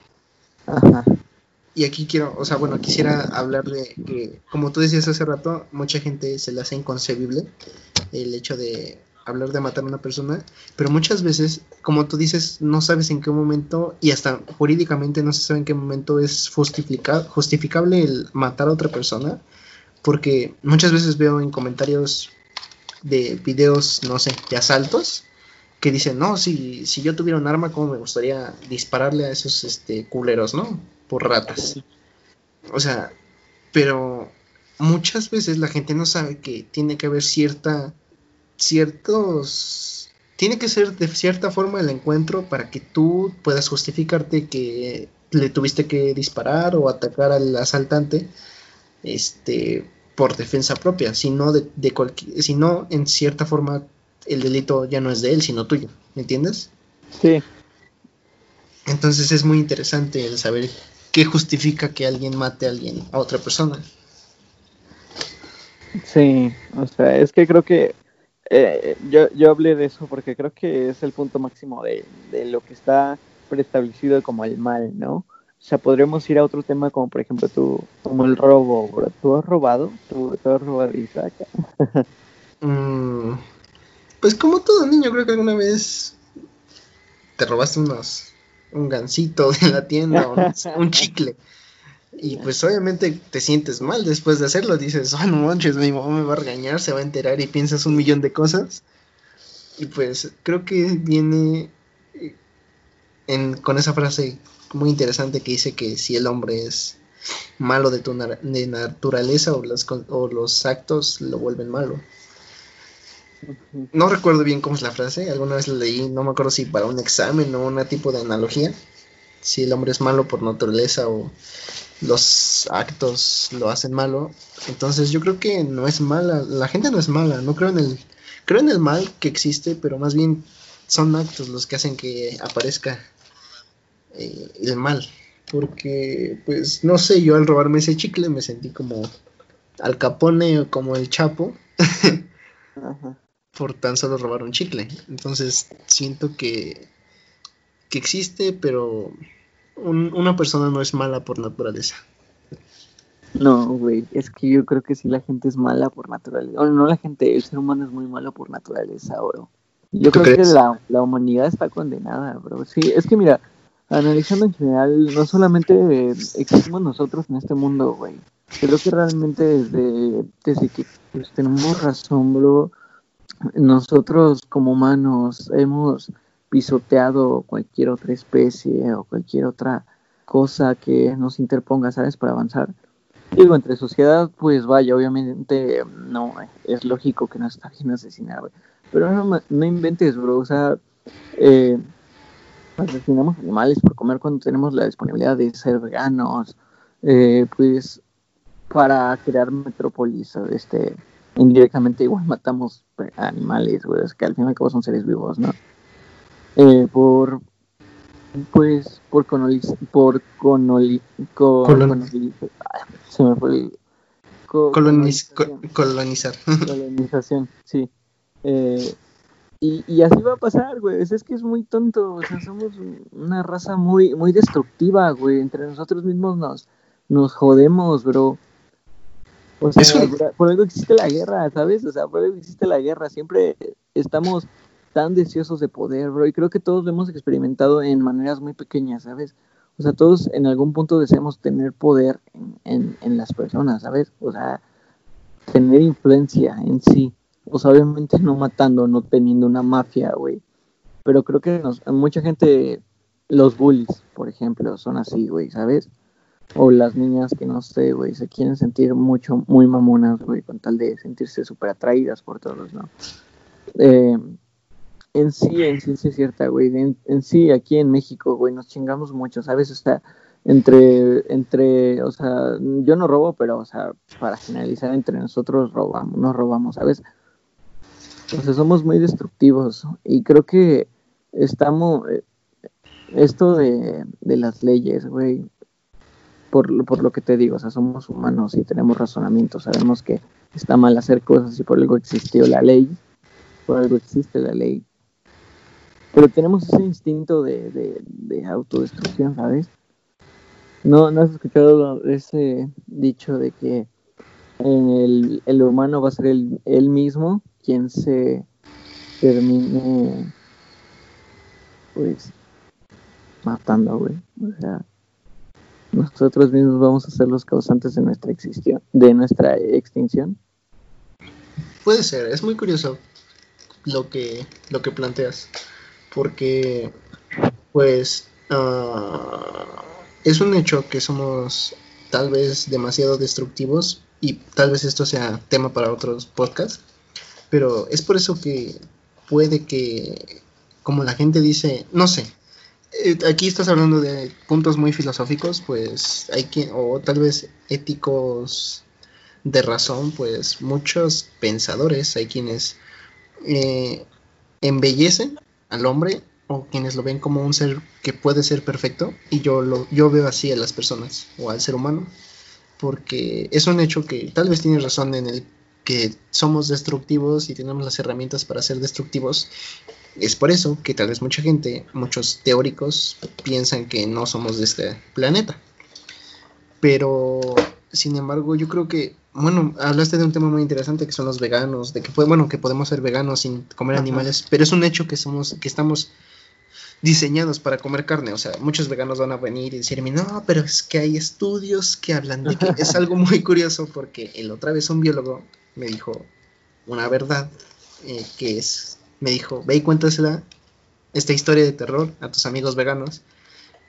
Y aquí quiero, o sea, bueno, quisiera hablar de que, como tú decías hace rato, mucha gente se le hace inconcebible el hecho de hablar de matar a una persona, pero muchas veces, como tú dices, no sabes en qué momento y hasta jurídicamente no se sabe en qué momento es justificable el matar a otra persona, porque muchas veces veo en comentarios de videos, no sé, de asaltos, que dicen, no, si, si yo tuviera un arma, ¿cómo me gustaría dispararle a esos este, culeros, ¿no? Por ratas. O sea, pero muchas veces la gente no sabe que tiene que haber cierta ciertos... Tiene que ser de cierta forma el encuentro para que tú puedas justificarte que le tuviste que disparar o atacar al asaltante este por defensa propia, si no de, cualquier, en cierta forma el delito ya no es de él, sino tuyo, ¿me entiendes? Sí. Entonces es muy interesante el saber qué justifica que alguien mate a alguien, a otra persona. Sí, o sea, es que creo que eh, yo, yo hablé de eso porque creo que es el punto máximo de, lo que está preestablecido como el mal, ¿no? O sea, podríamos ir a otro tema como por ejemplo tú, como el robo, ¿Tú has robado? ¿Tú, has robado Isaac? mm, pues como todo niño, creo que alguna vez te robaste unos un gansito de la tienda o un chicle. Y pues obviamente te sientes mal después de hacerlo. Dices, oh, no manches, mi mamá me va a regañar, se va a enterar y piensas un millón de cosas. Y pues creo que viene eh, en, con esa frase muy interesante que dice que si el hombre es malo de, tu de naturaleza o, o los actos lo vuelven malo. No recuerdo bien cómo es la frase, alguna vez la leí, no me acuerdo si para un examen o un tipo de analogía, si el hombre es malo por naturaleza o los actos lo hacen malo. Entonces yo creo que no es mala, la gente no es mala, no creo en el creo en el mal que existe, pero más bien son actos los que hacen que aparezca eh, el mal. Porque, pues, no sé, yo al robarme ese chicle me sentí como al capone o como el chapo. por tan solo robar un chicle. Entonces siento que, que existe, pero una persona no es mala por naturaleza. No, güey, es que yo creo que sí la gente es mala por naturaleza. O no la gente, el ser humano es muy malo por naturaleza, bro. Yo creo que la, la, humanidad está condenada, bro. Sí, es que mira, analizando en general, no solamente existimos nosotros en este mundo, güey. Creo que realmente desde, desde que pues, tenemos razón, bro, nosotros como humanos hemos pisoteado cualquier otra especie o cualquier otra cosa que nos interponga, ¿sabes? Para avanzar. Digo, entre sociedad, pues vaya, obviamente no, es lógico que no está bien asesinar, güey. Pero no, no inventes, bro, o sea, eh, asesinamos animales por comer cuando tenemos la disponibilidad de ser veganos, eh, pues para crear metrópolis, este, indirectamente igual matamos animales, güey, es que al fin y al cabo son seres vivos, ¿no? Eh, por pues por colonizar por colonizar se me fue el, colonización. colonización sí eh, y, y, así va a pasar güey es, que es muy tonto o sea somos una raza muy muy destructiva güey entre nosotros mismos nos nos jodemos bro o sea, por algo existe la guerra, ¿sabes? O sea, por algo existe la guerra. Siempre estamos tan deseosos de poder, bro. Y creo que todos lo hemos experimentado en maneras muy pequeñas, ¿sabes? O sea, todos en algún punto deseamos tener poder en, en, las personas, ¿sabes? O sea, tener influencia en sí. O sea, obviamente no matando, no teniendo una mafia, güey. Pero creo que mucha gente, los bullies, por ejemplo, son así, güey, ¿sabes? O las niñas que no sé, güey, se quieren sentir mucho, muy mamonas, güey, con tal de sentirse súper atraídas por todos, ¿no? Eh, en sí, en sí, es cierta, güey. En, sí, aquí en México, güey, nos chingamos mucho, ¿sabes? O sea, entre, entre, o sea, yo no robo, pero, o sea, para generalizar, entre nosotros robamos, nos robamos, ¿sabes? Entonces somos muy destructivos y creo que estamos, eh, esto de, de las leyes, güey, por, por, lo que te digo, o sea, somos humanos y tenemos razonamiento, sabemos que está mal hacer cosas y por algo existió la ley, por algo existe la ley. Pero tenemos ese instinto de, de, autodestrucción, ¿sabes? ¿No, ¿No has escuchado ese dicho de que el, el humano va a ser el, él mismo quien se termine, pues, matando, güey? O sea, nosotros mismos vamos a ser los causantes de nuestra extinción, de nuestra extinción. Puede ser, es muy curioso lo que lo que planteas, porque pues ah, es un hecho que somos tal vez demasiado destructivos y tal vez esto sea tema para otros podcasts, pero es por eso que puede que como la gente dice, no sé, eh, aquí estás hablando de puntos muy filosóficos, pues hay que, o tal vez éticos de razón, pues muchos pensadores, hay quienes eh, embellecen al hombre o quienes lo ven como un ser que puede ser perfecto y yo lo yo veo así a las personas o al ser humano porque es un hecho que tal vez tiene razón en el que somos destructivos y tenemos las herramientas para ser destructivos es por eso que tal vez mucha gente, muchos teóricos, piensan que no somos de este planeta. Pero, sin embargo, yo creo que, bueno, hablaste de un tema muy interesante que son los veganos, de que, bueno, que podemos ser veganos sin comer animales, pero es un hecho que somos, que estamos diseñados para comer carne. O sea, muchos veganos van a venir y decirme, no, pero es que hay estudios que hablan de que es algo muy curioso porque el otra vez un biólogo me dijo una verdad eh, que es, me dijo, ve y cuéntasela esta historia de terror a tus amigos veganos,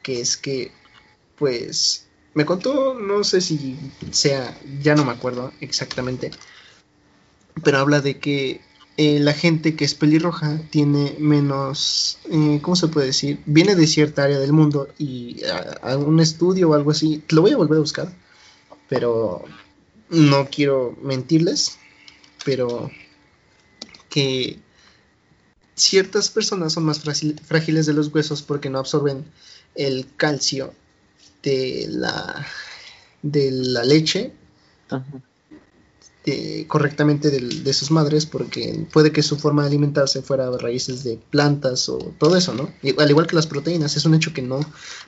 que es que, pues, me contó, no sé si sea, ya no me acuerdo exactamente, pero habla de que eh, la gente que es pelirroja tiene menos, eh, ¿cómo se puede decir? Viene de cierta área del mundo y a, un estudio o algo así, lo voy a volver a buscar, pero no quiero mentirles, pero que ciertas personas son más frágiles de los huesos porque no absorben el calcio de la, de la leche Ajá correctamente de, sus madres porque puede que su forma de alimentarse fuera raíces de plantas o todo eso, ¿no? al igual que las proteínas, es un hecho que no,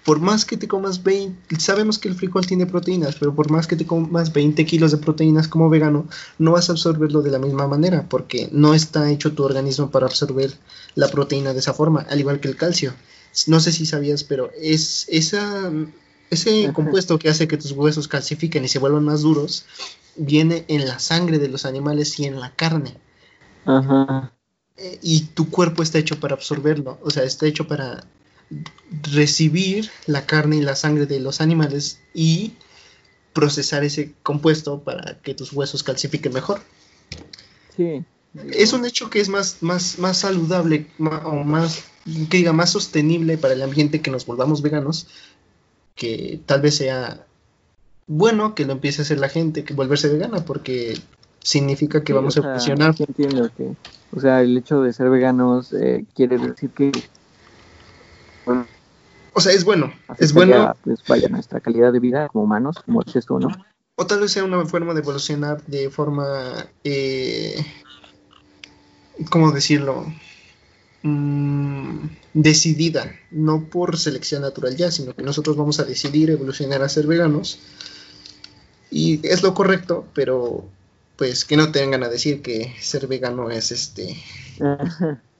por más que te comas 20, sabemos que el frijol tiene proteínas, pero por más que te comas 20 kilos de proteínas como vegano, no vas a absorberlo de la misma manera porque no está hecho tu organismo para absorber la proteína de esa forma, al igual que el calcio. No sé si sabías, pero es esa ese compuesto que hace que tus huesos calcifiquen y se vuelvan más duros viene en la sangre de los animales y en la carne. Ajá. Eh, y tu cuerpo está hecho para absorberlo, o sea, está hecho para recibir la carne y la sangre de los animales y procesar ese compuesto para que tus huesos calcifiquen mejor. Sí. Es un hecho que es más, más, más saludable o más, que diga, más sostenible para el ambiente que nos volvamos veganos, que tal vez sea bueno que lo empiece a hacer la gente, que volverse vegana, porque significa que vamos a funcionar. entiendo que, o sea, el hecho de ser veganos eh, quiere decir que... o sea, es bueno, es bueno. Pues vaya, nuestra calidad de vida como humanos, como es esto, ¿no? O tal vez sea una forma de evolucionar de forma, eh, ¿cómo decirlo? Mm, decidida, no por selección natural ya, sino que nosotros vamos a decidir evolucionar a ser veganos. Y es lo correcto, pero pues que no tengan a decir que ser vegano es este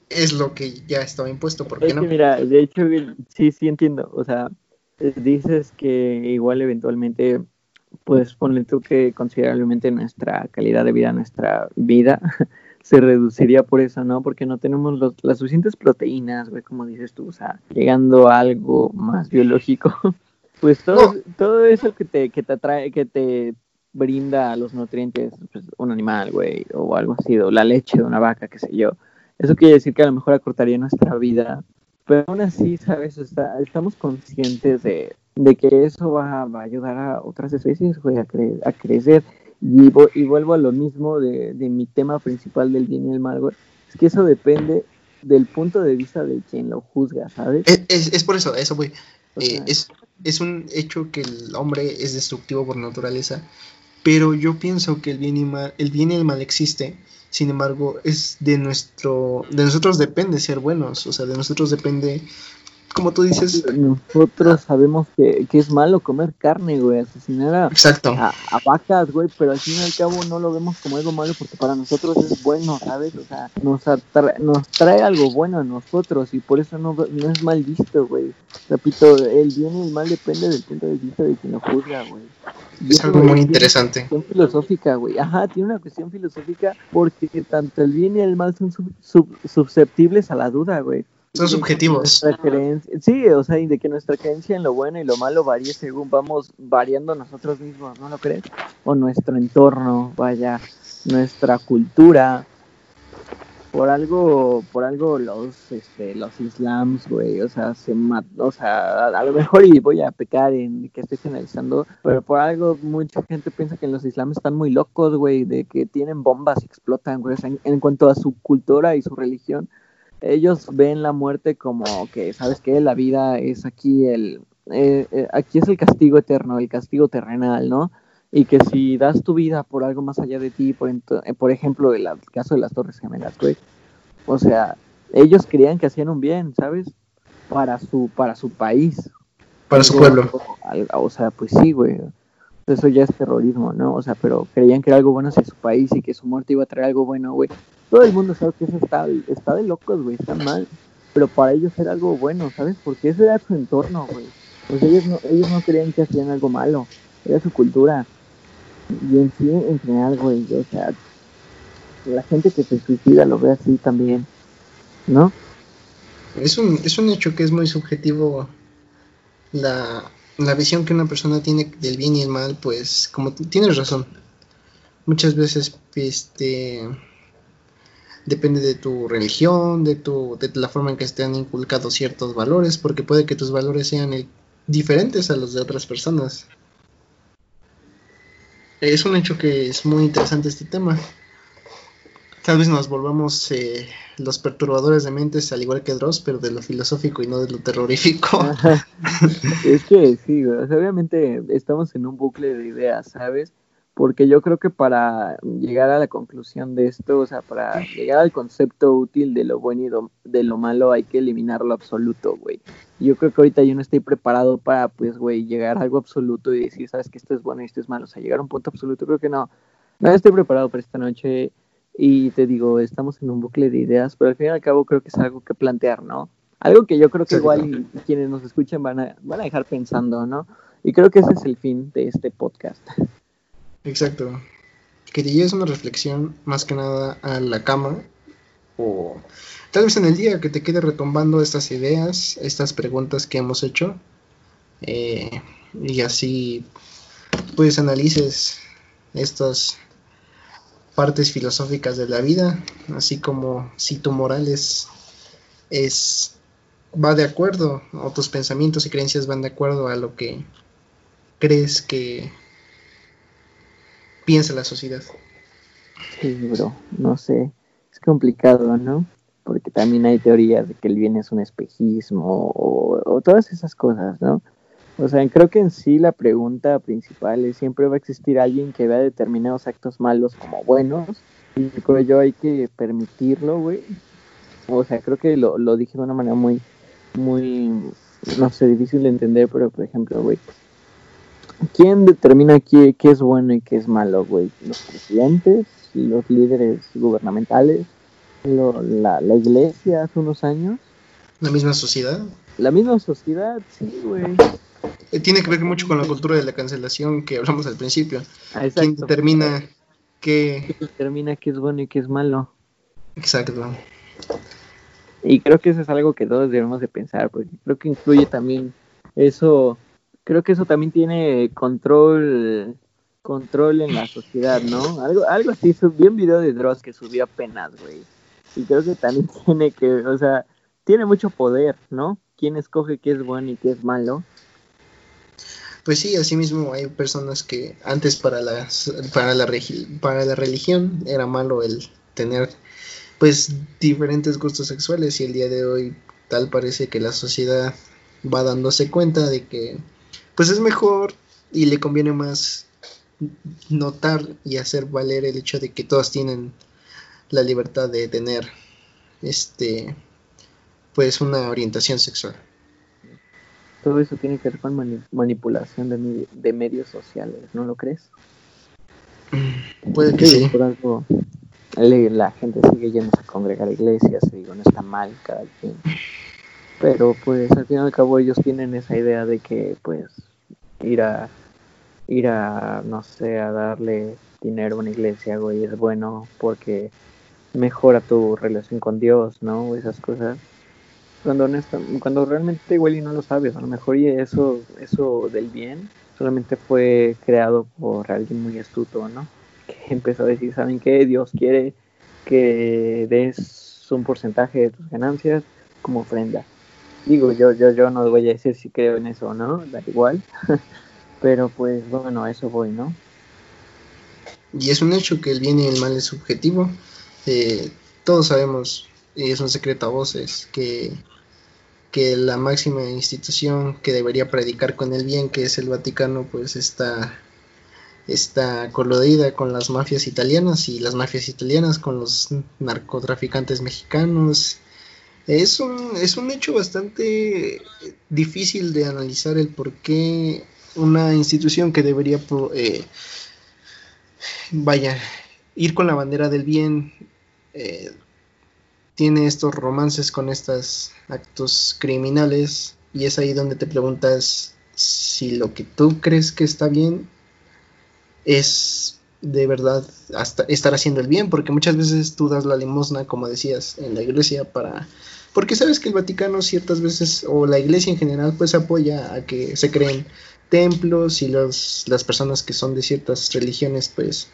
es lo que ya estaba impuesto, ¿por qué no? mira, de hecho sí sí entiendo, o sea, dices que igual eventualmente pues ponle tú que considerablemente nuestra calidad de vida, nuestra vida se reduciría por eso, ¿no? Porque no tenemos los, las suficientes proteínas, güey, como dices tú, o sea, llegando a algo más biológico, pues todo, todo eso que te, que te atrae, que te brinda los nutrientes, pues, un animal, güey, o algo así, o la leche de una vaca, qué sé yo, eso quiere decir que a lo mejor acortaría nuestra vida, pero aún así, ¿sabes? estamos conscientes de, de que eso va, va, a ayudar a otras especies, güey, a, a crecer y, y, vuelvo a lo mismo de, mi tema principal del bien y el mal, güey. Es que eso depende del punto de vista de quien lo juzga, ¿sabes? Es, por eso, eso güey. Eh, es, es un hecho que el hombre es destructivo por naturaleza, pero yo pienso que el bien y, mal, el bien y el mal existe, sin embargo, es de nuestro, de nosotros depende ser buenos, o sea, de nosotros depende como tú dices. Nosotros sabemos que, es malo comer carne, güey, asesinar a, Exacto. A, vacas, güey, pero al fin y al cabo no lo vemos como algo malo porque para nosotros es bueno, ¿sabes? O sea, nos, nos trae algo bueno a nosotros y por eso no, no es mal visto, güey. Repito, el bien y el mal depende del punto de vista de quien lo juzga, güey. Es algo muy interesante. Una cuestión filosófica, güey. Ajá, tiene una cuestión filosófica porque tanto el bien y el mal son susceptibles a la duda, güey. Son subjetivos. sí, o sea, y de que nuestra creencia en lo bueno y lo malo varíe según vamos variando nosotros mismos, ¿no lo crees? O nuestro entorno, vaya, nuestra cultura. Por algo, por algo los, este, los islams, güey, o sea, se o sea, a, lo mejor y voy a pecar en que estoy generalizando, pero por algo mucha gente piensa que los islams están muy locos, güey, de que tienen bombas y explotan, güey, en cuanto a su cultura y su religión, ellos ven la muerte como que, ¿sabes qué? La vida es aquí el, eh, eh, aquí es el castigo eterno, el castigo terrenal, ¿no? Y que si das tu vida por algo más allá de ti, por, eh, por ejemplo, el, caso de las Torres Gemelas, güey, o sea, ellos creían que hacían un bien, ¿sabes? Para su, para su país. Para su pueblo. O sea, pues sí, güey. Eso ya es terrorismo, ¿no? O sea, pero creían que era algo bueno hacia su país y que su muerte iba a traer algo bueno, güey todo el mundo sabe que eso está, está de locos, güey, está mal. pero para ellos era algo bueno, ¿sabes? Porque ese era su entorno, güey. Pues ellos no, ellos no creían que hacían algo malo, era su cultura. Y en sí, en general, güey, o sea, la gente que se suicida lo ve así también, ¿no? Es un, es un hecho que es muy subjetivo la, la visión que una persona tiene del bien y el mal, pues como tienes razón, muchas veces este depende de tu religión, de tu de la forma en que te han inculcado ciertos valores, porque puede que tus valores sean diferentes a los de otras personas. Es un hecho que es muy interesante este tema. Tal vez nos volvamos eh, los perturbadores de mentes, al igual que Dross, pero de lo filosófico y no de lo terrorífico. es que sí, obviamente estamos en un bucle de ideas, ¿sabes? Porque yo creo que para llegar a la conclusión de esto, o sea, para llegar al concepto útil de lo bueno y de lo malo, hay que eliminar lo absoluto, güey. Yo creo que ahorita yo no estoy preparado para, pues, güey, llegar a algo absoluto y decir, sabes que esto es bueno y esto es malo. O sea, llegar a un punto absoluto, creo que no. No estoy preparado para esta noche y te digo, estamos en un bucle de ideas, pero al fin y al cabo creo que es algo que plantear, ¿no? Algo que yo creo que igual quienes nos escuchen van a, van a dejar pensando, ¿no? Y creo que ese es el fin de este podcast. Exacto. Que te lleves una reflexión más que nada a la cama o tal vez en el día que te quede retumbando estas ideas, estas preguntas que hemos hecho eh, y así pues analices estas partes filosóficas de la vida, así como si tu moral es, va de acuerdo o tus pensamientos y creencias van de acuerdo a lo que crees que piensa la sociedad. Sí, bro, no sé, es complicado, ¿no? Porque también hay teorías de que el bien es un espejismo o, o todas esas cosas, ¿no? O sea, creo que en sí la pregunta principal es siempre va a existir alguien que vea determinados actos malos como buenos. Y creo yo hay que permitirlo, güey. O sea, creo que lo, lo dije de una manera muy, muy, no sé, difícil de entender, pero por ejemplo, güey. ¿Quién determina qué, qué es bueno y qué es malo, güey? ¿Los presidentes? ¿Los líderes gubernamentales? Lo, la, ¿La iglesia hace unos años? ¿La misma sociedad? La misma sociedad, sí, güey. Eh, tiene que ver mucho con la cultura de la cancelación que hablamos al principio. Ah, ¿Quién determina qué... determina qué es bueno y qué es malo? Exacto. Y creo que eso es algo que todos debemos de pensar, porque creo que incluye también eso, creo que eso también tiene control control en la sociedad, ¿no? Algo, algo así, subí un video de Dross que subió apenas, güey. Y creo que también tiene que, o sea, tiene mucho poder, ¿no? ¿Quién escoge qué es bueno y qué es malo? Pues sí, asimismo hay personas que antes para la, para la, para la religión era malo el tener pues diferentes gustos sexuales y el día de hoy tal parece que la sociedad va dándose cuenta de que pues es mejor y le conviene más notar y hacer valer el hecho de que todos tienen la libertad de tener este pues una orientación sexual todo eso tiene que ver con manipulación de, medios sociales, ¿no lo crees? Mm, puede que sí. Por algo la gente sigue yendo a congregar a iglesias, digo, no está mal cada quien. Pero pues al fin y al cabo ellos tienen esa idea de que pues ir a ir a no sé a darle dinero a una iglesia güey es bueno porque mejora tu relación con Dios no esas cosas cuando cuando realmente igual y no lo sabes, a lo mejor y eso, eso del bien solamente fue creado por alguien muy astuto, ¿no? Que empezó a decir, ¿saben qué? Dios quiere que des un porcentaje de tus ganancias como ofrenda. Digo, yo, yo, yo no voy a decir si creo en eso o no, da igual. Pero pues bueno, a eso voy, ¿no? Y es un hecho que el bien y el mal es subjetivo. Eh, todos sabemos, y es un secreto a voces, que que la máxima institución que debería predicar con el bien, que es el Vaticano, pues está, está colodida con las mafias italianas y las mafias italianas con los narcotraficantes mexicanos. Es un, es un hecho bastante difícil de analizar el por qué una institución que debería, eh, vaya, ir con la bandera del bien, eh, tiene estos romances con estos actos criminales y es ahí donde te preguntas si lo que tú crees que está bien es de verdad hasta estar haciendo el bien, porque muchas veces tú das la limosna, como decías, en la iglesia para... Porque sabes que el Vaticano ciertas veces, o la iglesia en general, pues apoya a que se creen templos y los, las personas que son de ciertas religiones, pues,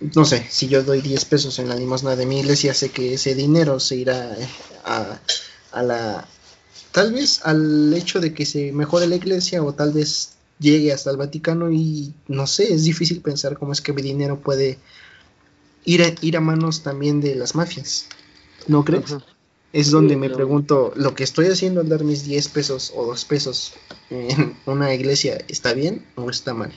no sé, si yo doy 10 pesos en la limosna de mi iglesia, sé que ese dinero se irá a, a la... Tal vez al hecho de que se mejore la iglesia o tal vez llegue hasta el Vaticano y no sé, es difícil pensar cómo es que mi dinero puede ir a, ir a manos también de las mafias. ¿No crees? Es donde me pregunto, ¿lo que estoy haciendo al dar mis 10 pesos o 2 pesos en una iglesia está bien o está mal?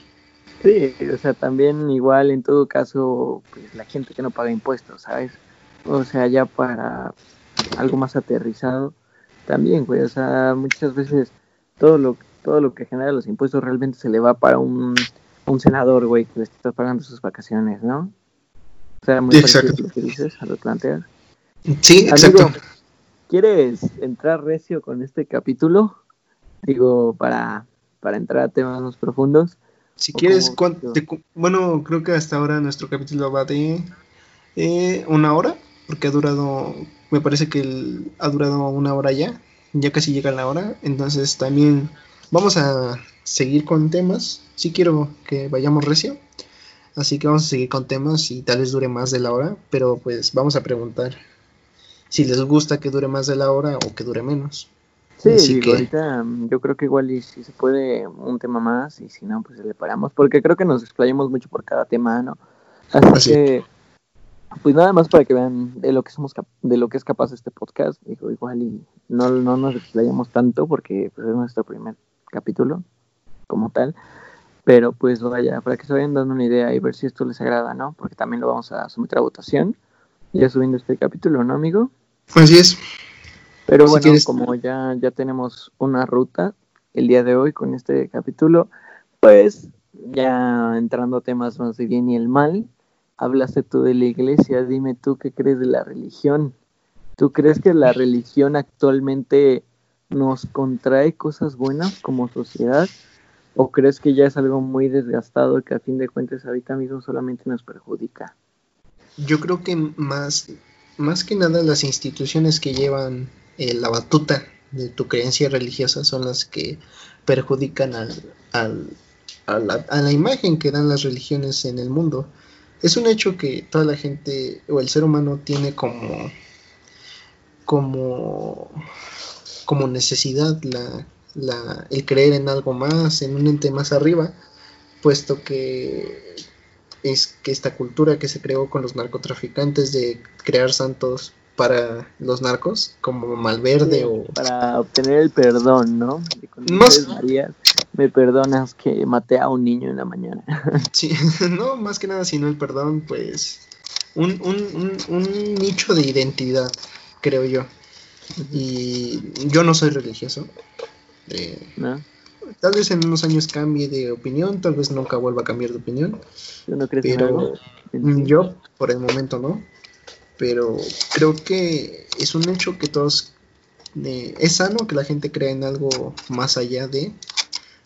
Sí, o sea, también igual en todo caso, pues la gente que no paga impuestos, ¿sabes? O sea, ya para algo más aterrizado, también, güey, o sea, muchas veces todo lo todo lo que genera los impuestos realmente se le va para un, un senador, güey, que le está pagando sus vacaciones, ¿no? O sea, muy exacto. lo que dices, a lo plantear. Sí, exacto. ¿Quieres entrar recio con este capítulo? Digo, para, para entrar a temas más profundos. Si quieres, bueno, creo que hasta ahora nuestro capítulo va de eh, una hora, porque ha durado, me parece que ha durado una hora ya, ya casi llega la hora, entonces también Vamos a seguir con temas. Sí quiero que vayamos recio. Así que vamos a seguir con temas y tal vez dure más de la hora. Pero pues vamos a preguntar si les gusta que dure más de la hora o que dure menos. Sí, ahorita mm, yo creo que igual y si se puede un tema más y si no, pues le paramos. Porque creo que nos explayamos mucho por cada tema, ¿no? Así, que, pues nada más para que vean de lo que somos de lo que es capaz este podcast. Digo, igual y no, no nos explayamos tanto porque pues, es nuestro primer capítulo como tal. Pero pues vaya, para que se vayan dando una idea y ver si esto les agrada, ¿no? Porque también lo vamos a someter a votación, ya subiendo este capítulo, ¿no, amigo? Así es. Pero bueno, como ya, ya tenemos una ruta el día de hoy con este capítulo, pues ya entrando a temas más de bien y el mal, hablaste tú de la iglesia, dime tú qué crees de la religión. ¿Tú crees que la religión actualmente nos contrae cosas buenas como sociedad? ¿O crees que ya es algo muy desgastado que a fin de cuentas ahorita mismo solamente nos perjudica? Yo creo que más, más que nada las instituciones que llevan eh, la batuta de tu creencia religiosa son las que perjudican al, a, la, a la imagen que dan las religiones en el mundo. Es un hecho que toda la gente o el ser humano tiene como como como necesidad la, la, el creer en algo más, en un ente más arriba, puesto que es que esta cultura que se creó con los narcotraficantes de crear santos para los narcos, como Malverde o... Para obtener el perdón, ¿no? Más... me perdonas que maté a un niño en la mañana. sí, no, más que nada, sino el perdón, pues un, un, un, un nicho de identidad, creo yo. Y yo no soy religioso. Tal vez en unos años cambie de opinión, tal vez nunca vuelva a cambiar de opinión. no crees pero yo, por el momento, no. Pero creo que es un hecho que todos. Eh, es sano que la gente crea en algo más allá de.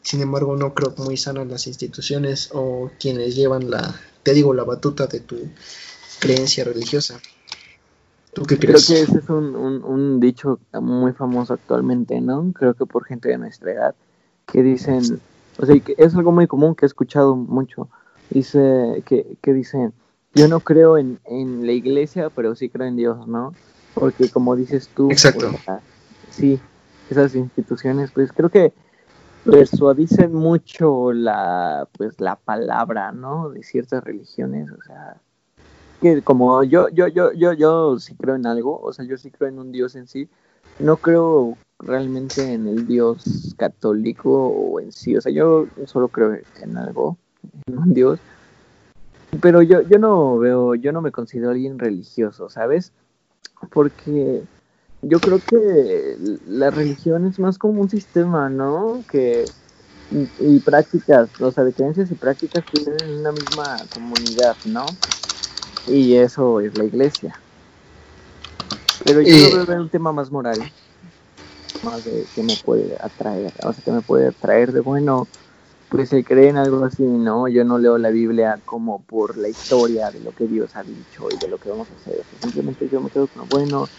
Sin embargo, no creo muy sanas las instituciones o quienes llevan la, te digo, la batuta de tu creencia religiosa. Creo que ese es un, un, dicho muy famoso actualmente, ¿no? Creo que por gente de nuestra edad, que dicen, o sea, que es algo muy común que he escuchado mucho, dice, que, que dicen, yo no creo en, en la iglesia, pero sí creo en Dios, ¿no? Porque como dices tú, Exacto. sí, esas instituciones, pues creo que persuadicen mucho la, pues, la palabra, ¿no? De ciertas religiones, o sea, que como yo, yo, yo, yo, yo sí creo en algo, o sea, yo sí creo en un Dios en sí, no creo realmente en el Dios católico o en sí, o sea, yo solo creo en algo, en un Dios, pero yo, yo no veo, yo no me considero alguien religioso, ¿sabes? Porque yo creo que la religión es más como un sistema, ¿no? Que y, prácticas, o sea, de creencias y prácticas tienen una misma comunidad, ¿no? Y eso es la iglesia. Pero yo eh, veo un tema más moral, más de que me puede atraer, o sea, que me puede atraer de bueno, pues se cree en algo así, ¿no? Yo no leo la Biblia como por la historia de lo que Dios ha dicho y de lo que vamos a hacer. Simplemente yo me quedo con lo bueno,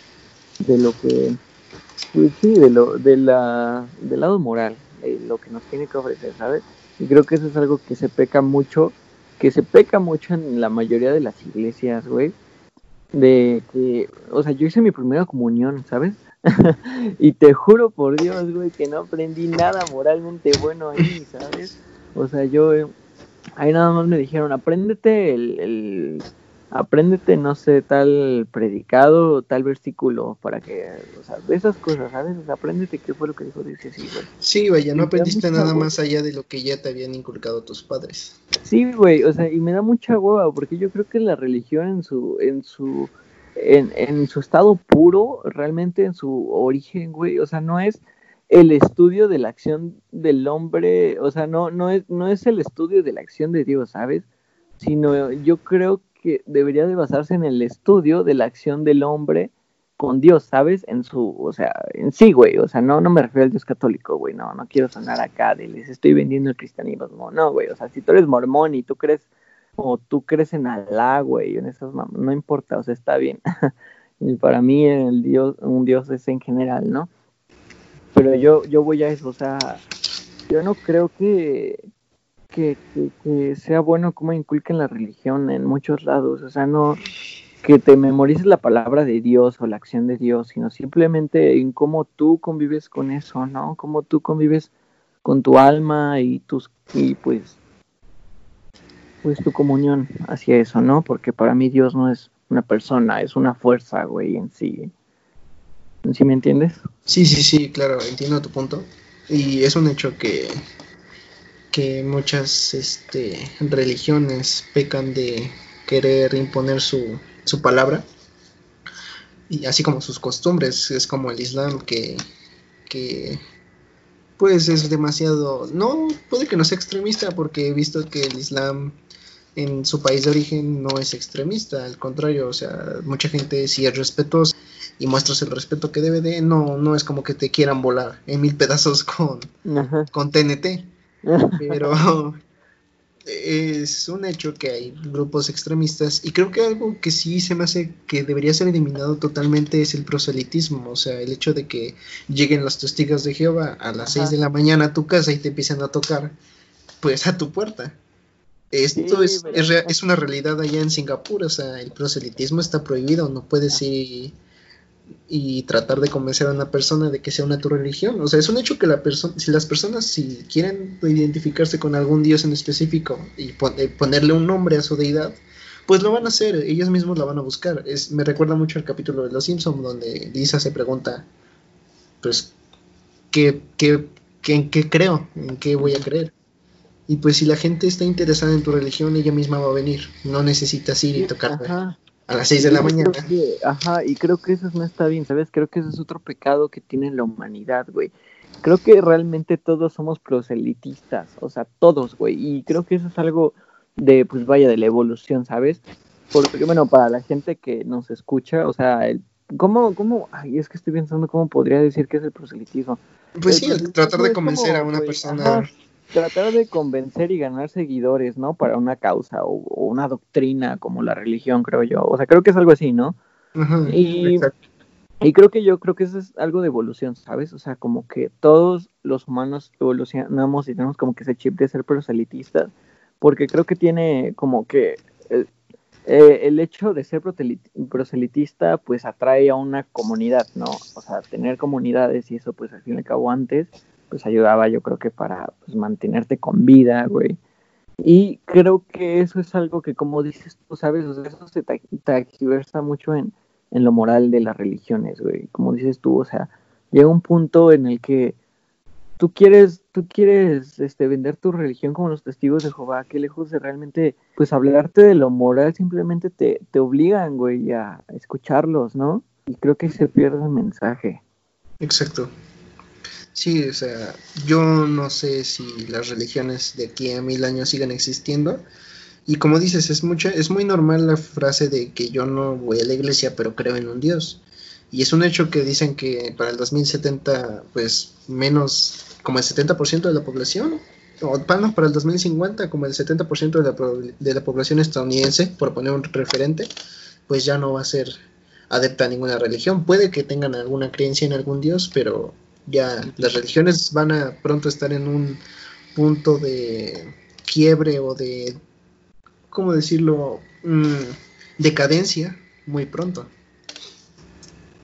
de lo que, pues sí, de lo, de la, del lado moral, de lo que nos tiene que ofrecer, ¿sabes? Y creo que eso es algo que se peca mucho, que se peca mucho en la mayoría de las iglesias, güey. De que, o sea, yo hice mi primera comunión, ¿sabes? y te juro por Dios, güey, que no aprendí nada moralmente bueno ahí, ¿sabes? O sea, yo ahí nada más me dijeron, apréndete el, el apréndete, no sé, tal predicado, tal versículo, para que, o sea, de esas cosas, ¿sabes? O sea, apréndete qué fue lo que dijo dice sí, güey. Sí, vaya, no aprendiste nada más allá de lo que ya te habían inculcado tus padres. Sí, güey, o sea, y me da mucha hueva, porque yo creo que la religión en su, en su, en, en su estado puro, realmente en su origen, güey, o sea, no es el estudio de la acción del hombre, o sea, no, no es, no es el estudio de la acción de Dios, ¿sabes? Sino yo creo que debería de basarse en el estudio de la acción del hombre con Dios, ¿sabes? En su, o sea, en sí, güey, o sea, no, no me refiero al Dios católico, güey, no, no quiero sonar acá de les estoy vendiendo el cristianismo, no, güey, o sea, si tú eres mormón y tú crees o tú crees en Alá, güey, en esas no importa, o sea, está bien. para mí el Dios, un Dios es en general, ¿no? Pero yo, yo voy a eso, o sea, yo no creo que, que, que, sea bueno como inculquen la religión en muchos lados, o sea, no que te memorices la palabra de Dios o la acción de Dios, sino simplemente en cómo tú convives con eso, ¿no? Cómo tú convives con tu alma y tus y pues pues tu comunión hacia eso, ¿no? Porque para mí Dios no es una persona, es una fuerza, güey, en sí. ¿Sí me entiendes? Sí, sí, sí, claro, entiendo tu punto. Y es un hecho que, que muchas este, religiones pecan de querer imponer su, su palabra. Y así como sus costumbres, es como el Islam que, que pues es demasiado, no, puede que no sea extremista porque he visto que el Islam en su país de origen no es extremista, al contrario, o sea, mucha gente si es respetuosa y muestras el respeto que debe de, no, no es como que te quieran volar en mil pedazos con, con TNT, pero es un hecho que hay grupos extremistas y creo que algo que sí se me hace que debería ser eliminado totalmente es el proselitismo, o sea, el hecho de que lleguen los testigos de Jehová a las 6 de la mañana a tu casa y te empiezan a tocar pues a tu puerta. Esto es, es, una realidad allá en Singapur, o sea, el proselitismo está prohibido, no puedes ir y, tratar de convencer a una persona de que sea una tu religión. O sea, es un hecho que la persona, si las personas si quieren identificarse con algún dios en específico y eh, ponerle un nombre a su deidad, pues lo van a hacer, ellos mismos la van a buscar. Es, me recuerda mucho al capítulo de Los Simpsons donde Lisa se pregunta, pues, ¿qué, qué, qué, en qué creo? ¿En qué voy a creer? Y pues si la gente está interesada en tu religión, ella misma va a venir. No necesitas ir y tocar a las 6 de la mañana. ajá, y creo que eso no está bien, ¿sabes? Creo que eso es otro pecado que tiene la humanidad, güey. Creo que realmente todos somos proselitistas, o sea, todos, güey. Y creo que eso es algo de, pues vaya, de la evolución, ¿sabes? Porque, bueno, para la gente que nos escucha, o sea, el, ¿cómo, cómo? Ay, es que estoy pensando cómo podría decir que es el proselitismo. Pues sí, tratar de convencer a una persona tratar de convencer y ganar seguidores, ¿no? Para una causa o, una doctrina como la religión, creo yo. O sea, creo que es algo así, ¿no? y, y creo que yo creo que eso es algo de evolución, ¿sabes? O sea, como que todos los humanos evolucionamos y tenemos como que ese chip de ser proselitistas, porque creo que tiene como que el, eh, el hecho de ser proselitista pues atrae a una comunidad, ¿no? O sea, tener comunidades y eso pues al fin y al cabo antes pues ayudaba yo creo que para pues, mantenerte con vida, güey. Y creo que eso es algo que, como dices tú, sabes, o sea, eso se taxiversa mucho en, en lo moral de las religiones, güey. Como dices tú, o sea, llega un punto en el que tú quieres, tú quieres este, vender tu religión como los testigos de Jehová, que lejos de realmente, pues hablarte de lo moral, simplemente te, te obligan, güey, a escucharlos, ¿no? Y creo que se pierde el mensaje. Exacto. Sí, o sea, yo no sé si las religiones de aquí a mil años sigan existiendo. Y como dices, es mucha, es muy normal la frase de que yo no voy a la iglesia, pero creo en un Dios. Y es un hecho que dicen que para el 2070, pues menos, como el 70% de la población, o para el 2050, como el 70% de la, de la población estadounidense, por poner un referente, pues ya no va a ser adepta a ninguna religión. Puede que tengan alguna creencia en algún dios, pero ya las religiones van a pronto estar en un punto de quiebre o de, ¿cómo decirlo?, mm, decadencia muy pronto.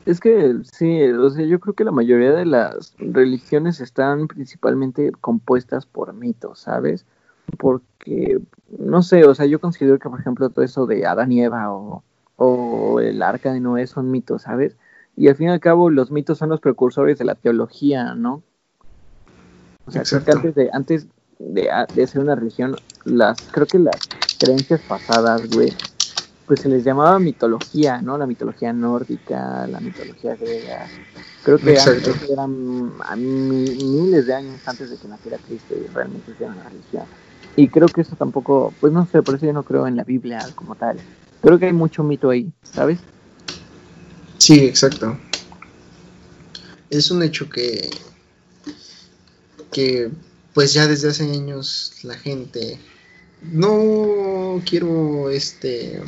Es que sí, o sea, yo creo que la mayoría de las religiones están principalmente compuestas por mitos, ¿sabes? Porque, no sé, o sea, yo considero que, por ejemplo, todo eso de Adán y Eva o, o el arca de Noé son mitos, ¿sabes? Y al fin y al cabo los mitos son los precursores de la teología, ¿no? O sea, creo que antes de, antes de, de ser una religión, las, creo que las creencias pasadas, güey, pues se les llamaba mitología, ¿no? La mitología nórdica, la mitología griega. Creo que antes eran a miles de años antes de que naciera Cristo y realmente era una religión. Y creo que eso tampoco, pues no sé, por eso yo no creo en la Biblia como tal. Creo que hay mucho mito ahí, ¿sabes? Sí, exacto. Es un hecho que, que pues ya desde hace años la gente no quiero este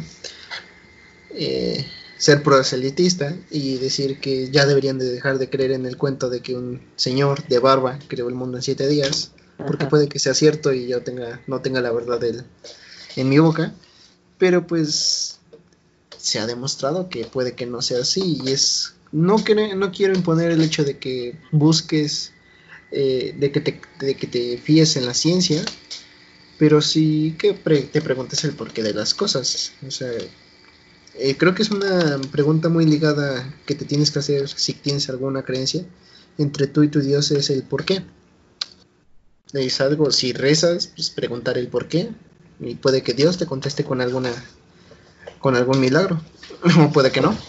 eh, ser proselitista y decir que ya deberían de dejar de creer en el cuento de que un señor de barba creó el mundo en siete días, porque puede que sea cierto y yo tenga, no tenga la verdad en mi boca, pero pues se ha demostrado que puede que no sea así y es no, no quiero imponer el hecho de que busques eh, de, que te, de que te fíes en la ciencia pero sí que te preguntes el porqué de las cosas. O sea, eh, creo que es una pregunta muy ligada que te tienes que hacer si tienes alguna creencia entre tú y tu Dios es el por qué. Es algo, si rezas, pues preguntar el por qué. Y puede que Dios te conteste con alguna con algún milagro. Puede que no.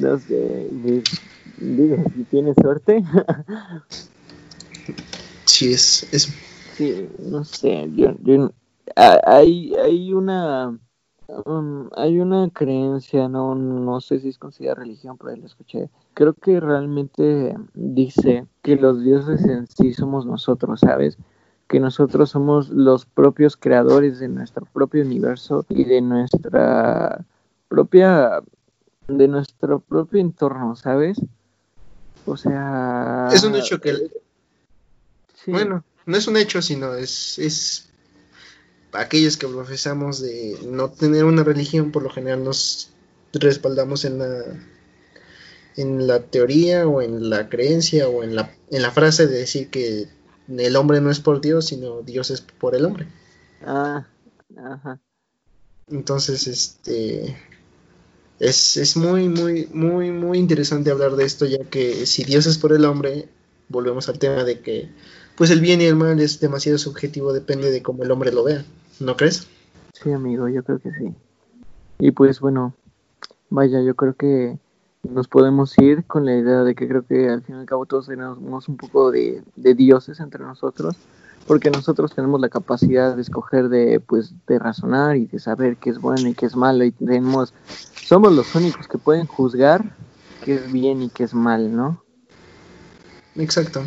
no sé, digo, si tienes suerte. Sí, es, es... Sí, no sé, yo, hay, hay una um, hay una creencia, no, no sé si es considerada religión, pero ahí la escuché. Creo que realmente dice que los dioses en sí somos nosotros, ¿sabes? Que nosotros somos los propios creadores de nuestro propio universo y de nuestra propia de nuestro propio entorno, ¿sabes? O sea, es un hecho que bueno, no es un hecho, sino es, es aquellos que profesamos de no tener una religión, por lo general nos respaldamos en la en la teoría o en la creencia o en la, en la frase de decir que el hombre no es por Dios, sino Dios es por el hombre. Ah, ajá. Entonces, este es, es muy, muy, muy, muy interesante hablar de esto, ya que si Dios es por el hombre, volvemos al tema de que pues el bien y el mal es demasiado subjetivo, depende de cómo el hombre lo vea, ¿no crees? Sí, amigo, yo creo que sí. Y pues bueno, vaya, yo creo que nos podemos ir con la idea de que creo que al fin y al cabo todos tenemos un poco de, dioses entre nosotros, porque nosotros tenemos la capacidad de escoger, de pues de razonar y de saber qué es bueno y qué es malo y tenemos, somos los únicos que pueden juzgar qué es bien y qué es mal, ¿no? Exacto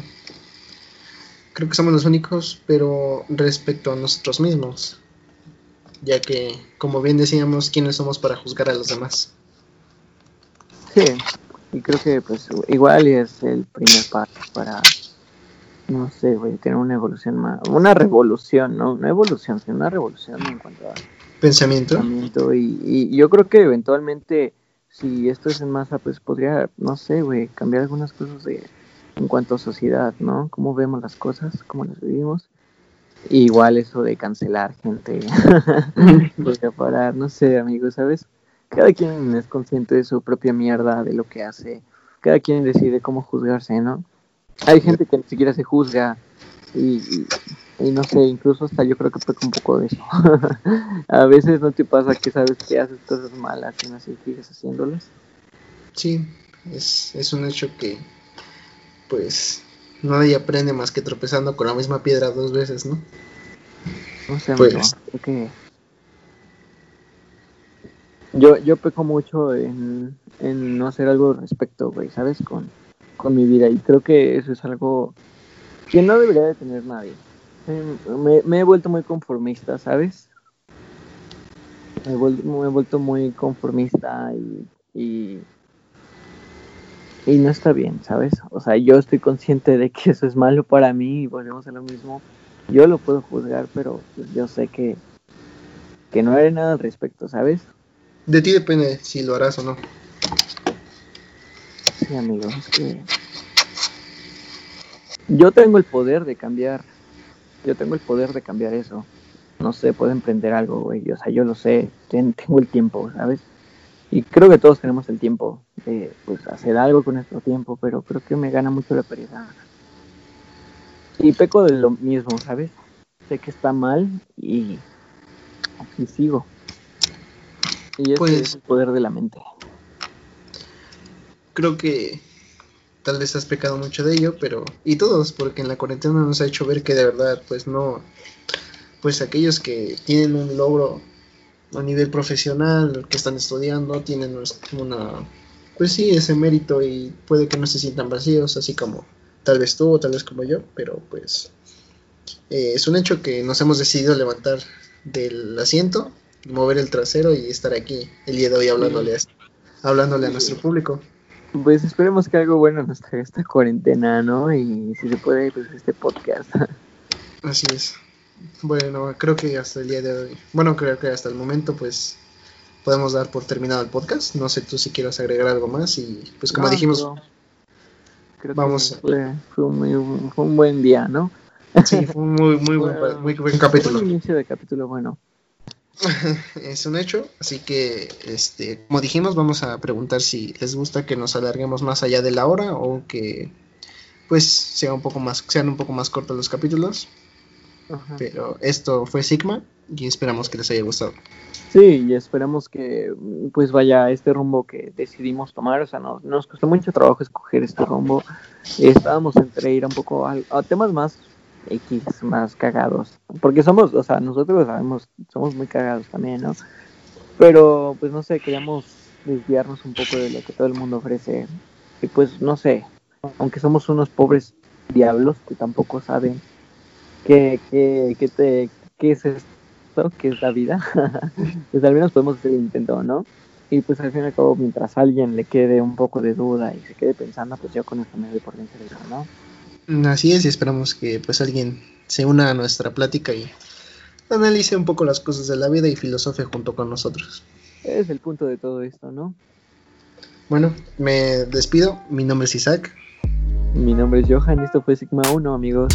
creo que somos los únicos, pero respecto a nosotros mismos, ya que, como bien decíamos, ¿quiénes somos para juzgar a los demás? Sí, y creo que pues igual es el primer paso para, no sé, güey, tener una evolución más, una revolución, ¿no? Una evolución, sino una revolución en cuanto a pensamiento. pensamiento y, y yo creo que eventualmente, si esto es en masa, pues podría, no sé, güey, cambiar algunas cosas de en cuanto a sociedad, ¿no? Cómo vemos las cosas, cómo las vivimos. igual eso de cancelar gente, porque parar, no sé, amigos, ¿sabes? Cada quien es consciente de su propia mierda, de lo que hace. Cada quien decide cómo juzgarse, ¿no? Hay gente que ni siquiera se juzga y, y, no sé, incluso hasta yo creo que peca un poco de eso. a veces no te pasa que sabes que haces cosas malas y no sé, sigues haciéndolas. Sí, es, es un hecho que pues nadie aprende más que tropezando con la misma piedra dos veces, ¿no? No sé, pues, que... yo, yo peco mucho en, en no hacer algo al respecto, güey, ¿sabes? Con, con mi vida. Y creo que eso es algo que no debería de tener nadie. Me, he vuelto muy conformista, ¿sabes? Me he, vuelto, me he vuelto muy conformista y, y, y, no está bien, ¿sabes? O sea, yo estoy consciente de que eso es malo para mí y volvemos a lo mismo. Yo lo puedo juzgar, pero yo sé que, que no haré nada al respecto, ¿sabes? De ti depende si lo harás o no. Sí, amigo, es que yo tengo el poder de cambiar. Yo tengo el poder de cambiar eso. No sé, puedo emprender algo, güey. O sea, yo lo sé. Tengo el tiempo, ¿sabes? Y creo que todos tenemos el tiempo de pues, hacer algo con nuestro tiempo, pero creo que me gana mucho la pereza. Y peco de lo mismo, ¿sabes? Sé que está mal y, y sigo. Y ese Pues- es el poder de la mente. Creo que tal vez has pecado mucho de ello, pero y todos, porque en la cuarentena nos ha hecho ver que de verdad, pues no, pues aquellos que tienen un logro a nivel profesional, que están estudiando, tienen una, pues sí, ese mérito y puede que no se sientan vacíos, así como tal vez tú o tal vez como yo, pero pues eh, es un hecho que nos hemos decidido levantar del asiento, mover el trasero y estar aquí el día de hoy hablándole a, hablándole a nuestro público. Pues esperemos que algo bueno nos traiga esta cuarentena, ¿no? Y si se puede, pues este podcast. Así es. Bueno, creo que hasta el día de hoy, bueno, creo que hasta el momento, pues podemos dar por terminado el podcast. No sé tú si quieras agregar algo más y pues como No, dijimos, creo vamos- que fue, fue, un, muy- fue un buen día, ¿no? sí, fue un muy, muy buen, muy buen capítulo. un inicio de capítulo bueno. es un hecho, así que, este, como dijimos, vamos a preguntar si les gusta que nos alarguemos más allá de la hora o que, pues, sea un poco más, sean un poco más cortos los capítulos. Ajá. Pero esto fue Sigma y esperamos que les haya gustado. Sí, y esperamos que pues vaya este rumbo que decidimos tomar. O sea, no, nos costó mucho trabajo escoger este rumbo. Estábamos entre ir un poco a, a temas más X, más cagados. Porque somos, o sea, nosotros lo sabemos, somos muy cagados también, ¿no? Pero pues no sé, queríamos desviarnos un poco de lo que todo el mundo ofrece. Y pues no sé, aunque somos unos pobres diablos que tampoco saben qué, qué, qué, te, qué es esto, qué es la vida, pues al menos podemos hacer el intento, ¿no? Y pues al fin y al cabo, mientras a alguien le quede un poco de duda y se quede pensando, pues yo con esto me doy por vencido, ¿no? Así es, y esperamos que pues alguien se una a nuestra plática y analice un poco las cosas de la vida y filosofe junto con nosotros. Es el punto de todo esto, ¿no? Bueno, me despido. Mi nombre es Isaac. Mi nombre es Johan esto fue Sigma 1, amigos.